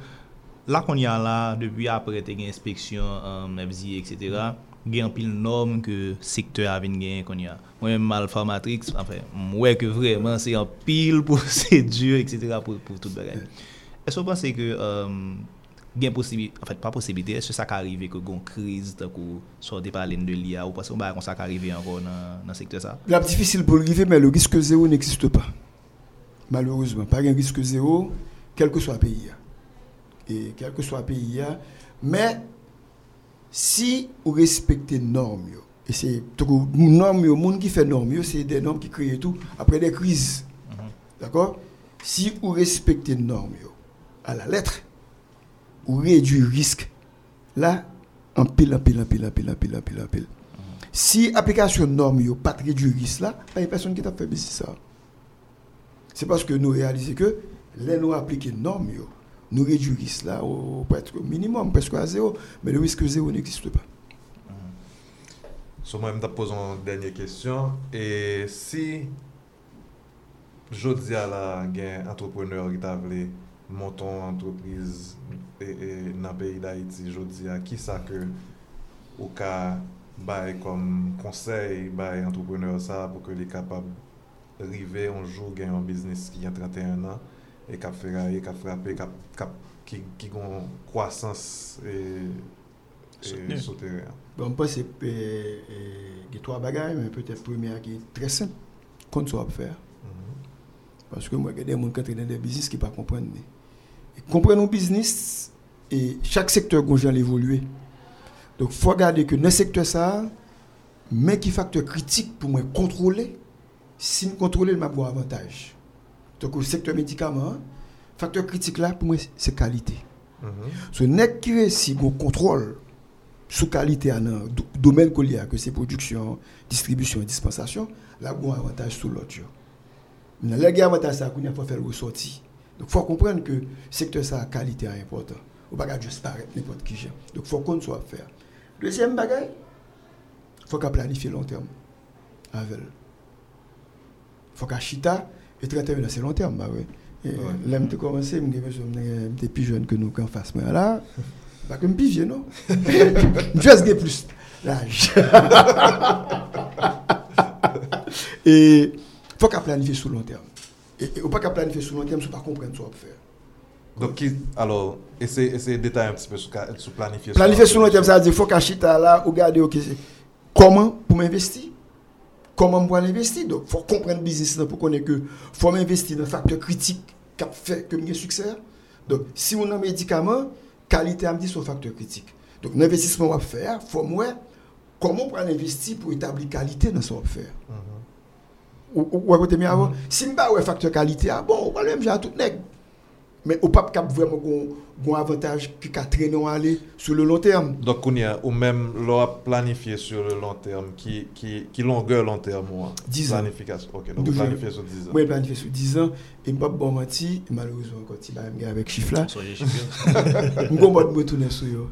[SPEAKER 2] La kon a la, depuis après te gen inspeksyon, euh, um, etc., gen pil norm ke sektor avin gen kon y a. Mwen mal formatrix, mwen ke vreman se yon pil prosedur, etc., pou, pou tout bagay. Est-ce Eso panse ke um, gen posibilite, en fèt, fait, pa posibilite, eswe sa ka arrive que gon kriz ta ko par l'en de l'IA ou panse kon ba kon sa ka arrive ankon nan, nan sektor sa?
[SPEAKER 3] La difficile pou rive, mais le risque zéro n'existe pas. Malheureusement, pas gen risque zéro, quel que soit pays. Et quel que soit pays, mais si ou respecte normes yo, et c'est normes yo, moun ki fè normes c'est des normes qui créent tout après des crises. D'accord? Si ou respecte normes yo, à la lettre, ou réduit risque, là, en pile, en pile, en pile, en pile, en pile, en pile, en pile. Si application norme yo pas réduit risque là, il n'y a personne qui t'a fait ça. C'est parce que nous réalisons que les nous appliquer norme yo, nous réduit risque là au, au minimum, presque à zéro, mais le risque zéro n'existe pas.
[SPEAKER 1] So, moi, je te pose une dernière question. Et si je dis à la gen entrepreneur qui t'a voulu monter une entreprise dans le pays d'Haïti, je dis à qui ça que ka bay comme conseil entrepreneur ça pour que les capable arriver un jour gagner un business qui a 31 ans et qui a fait qui a frappé qui qui une croissance et, et souterrain.
[SPEAKER 3] Bon, je pense que il y a trois bagages, mais peut-être première qui est très simple, qu'on soit faire. Parce que moi, il y a des gens qui dans des business qui ne comprennent pas. Comprendre un business, et chaque secteur gonjan l'évoluer. Donc, il faut regarder que dans le secteur ça, mais qui facteur critique pour moi contrôler, si je contrôle, je avoir avantage. Donc, au secteur médicament, facteur critique là, pour moi, c'est qualité. Ce n'est qui si on contrôle sous qualité dans le domaine que c'est production, distribution et dispensation, là, on a un avantage sur l'autre. Dans le avantage, ça, il faut faire le ressorti. Donc, il faut comprendre que le secteur ça, qualité est important. On ne peut pas juste paraître n'importe qui. Donc, il faut qu'on soit faire. Deuxième bagage, il faut qu'on planifie long terme avec faut qu'on chita et 31 c'est long terme. Bah, ouais. Là, je commencé, je suis plus jeune que nous qu'en face. Mais là, pas comme plus vieux, non? Je vais plus l'âge. et il faut qu'on planifie sur long terme. Et il ne faut pas qu'on planifie sur long terme, faut pas comprendre ce qu'on faire.
[SPEAKER 1] Donc, qui, alors, essayez de détailler un petit peu sur, sur planifier.
[SPEAKER 3] Planifier sur long terme, ça veut dire qu'il faut qu'on chita là, regarder ok, comment pour m'investir? Comment pour investir? Donc, il faut comprendre le business pour connaître que faut m'investir dans un facteur critique qui fait que j'ai succès. Donc, si on a un médicament, qualité à me un facteur critique. Donc, l'investissement va faire, il faut moi comment on investir pour établir qualité dans ce qu'on va faire? Mm -hmm. Ou, ou, ou, mm Si je pas un facteur qualité, ah bon, on va même à tout nègre. Men ou pap kap vremen goun avantage ki ka trenon ale sou le long
[SPEAKER 1] term. Dok kounye, ou men lor ap planifiye sou le long term, ki, ki, ki longe long term ou
[SPEAKER 3] an? 10
[SPEAKER 1] an. Ok, nou planifiye sou 10 an.
[SPEAKER 3] Mwen planifiye sou 10 an, e mbap bon manti, malouzou an konti la mga avek chifla. Soye chifla. Mgon bot mwen tounen sou yo.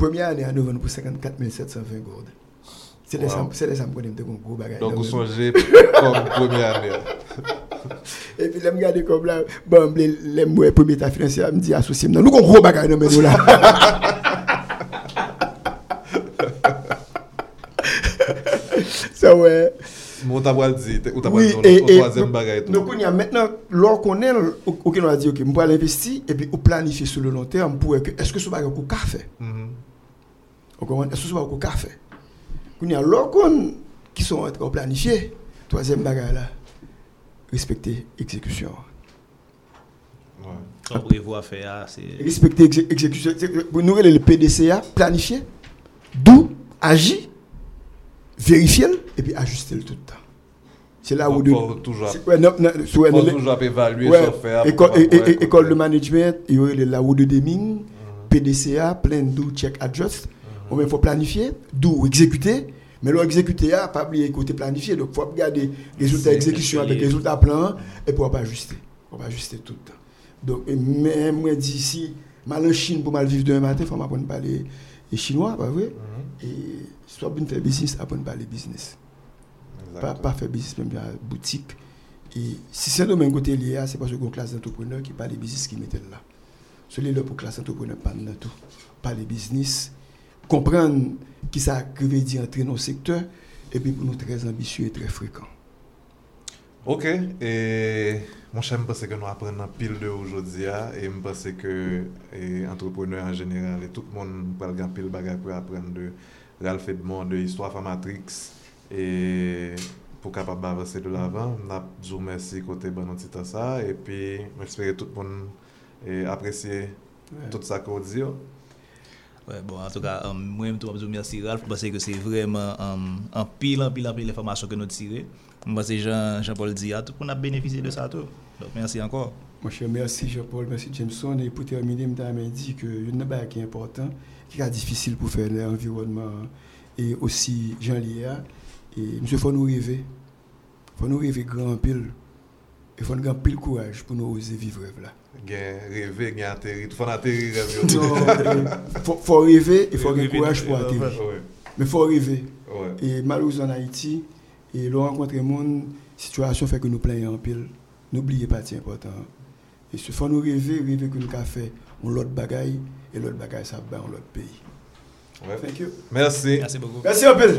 [SPEAKER 3] Premye ane an nou ven pou 54.720 gourde. Se de sam konen mte kon gro bagay. Donk ou sonje kom
[SPEAKER 1] premye ane an. E pi lem
[SPEAKER 3] gade kom la, ban mble lem mwe pou meta finansya, mdi asosye mnen. Nou kon kou bagay nan men nou la. Sa wè. Mwen tabwa
[SPEAKER 1] di, ou tabwa di, ou toazem bagay tou. Nou kon
[SPEAKER 3] ya menen, lor konen, ou ken wad di, ok, mwen pou al investi, e pi ou planifi sou le long term pou e ke, eske sou bagay kou ka fe? Ou kon, eske sou bagay kou ka fe? Kon ya lor kon, ki son planifiye, toazem bagay la. Respecter l'exécution.
[SPEAKER 2] Ouais. faire, c'est.
[SPEAKER 3] Respecter l'exécution. Nous, le PDCA, planifier, d'où agir, vérifier et puis ajuster le tout le temps.
[SPEAKER 1] C'est là où. Faut toujours, ouais, non, non, faut non, toujours évaluer ouais, faire.
[SPEAKER 3] École, école de management, il y a la roue de Deming, mm PDCA, plein d'où check adjust. Mm -hmm. Il faut planifier, d'où exécuter mais l'exécuter, pas oublier côté planifié. Donc, il faut regarder les résultats d'exécution avec les résultats plan et pour pas ajuster. Pour pas ajuster tout le temps. Donc, même moi, d'ici, mal en Chine pour mal vivre demain matin, il faut m'apprendre à parler chinois, pas vrai? Mm-hmm. Et soit bien faire business, apprendre à parler business. Pas, pas faire business même la boutique. Et si c'est un domaine côté lié, c'est parce que une classe d'entrepreneurs qui parle business qui mettent là. Celui-là pour classe d'entrepreneurs, pas de tout. Parler business comprendre qui ça veut dire entrer dans le secteur et puis pour nous très ambitieux et très fréquents.
[SPEAKER 1] Ok, et mon cher, je pense que nous apprenons pile de aujourd'hui hein, et je pense que les entrepreneurs en général et tout le monde peut avoir pile de pour apprendre de Ralph Edmond, de l'histoire Formatrix et pour capable d'avancer de l'avant. Je vous remercie côté bon ça et puis j'espère que tout le monde apprécie tout ça qu'on dit.
[SPEAKER 2] Ouais, bon, en tout cas, um, moi-même, je vous remercie, Ralph, parce que c'est vraiment um, un pile, un pile, que nous tirons. Parce que Jean, Jean-Paul dit, tout le a bénéficié de ça. Tout. Merci encore.
[SPEAKER 3] Moi, merci Jean-Paul, merci Jameson. Et pour terminer, je dit que une chose qui est important, qui est difficile pour faire l'environnement, et aussi Jean Lia. Et monsieur, il faut nous rêver. Il faut nous rêver grand pile. Il faut nous avoir pile courage pour nous oser vivre là
[SPEAKER 1] gen rêver, gen atterrir. Il faut atterrir.
[SPEAKER 3] Il faut rêver, il faut avoir courage pour atterrir. Mais il faut rêver. Et malheureusement en Haïti, et le rencontrer monde, situation fait que nous plaignons en pile. N'oubliez pas, c'est important. Et il faut nous rêver, rêver que nous avons fait l'autre bagaille, et l'autre bagaille, ça va dans l'autre pays.
[SPEAKER 1] Ouais. Thank you. Merci.
[SPEAKER 2] Merci beaucoup.
[SPEAKER 3] Merci un peu.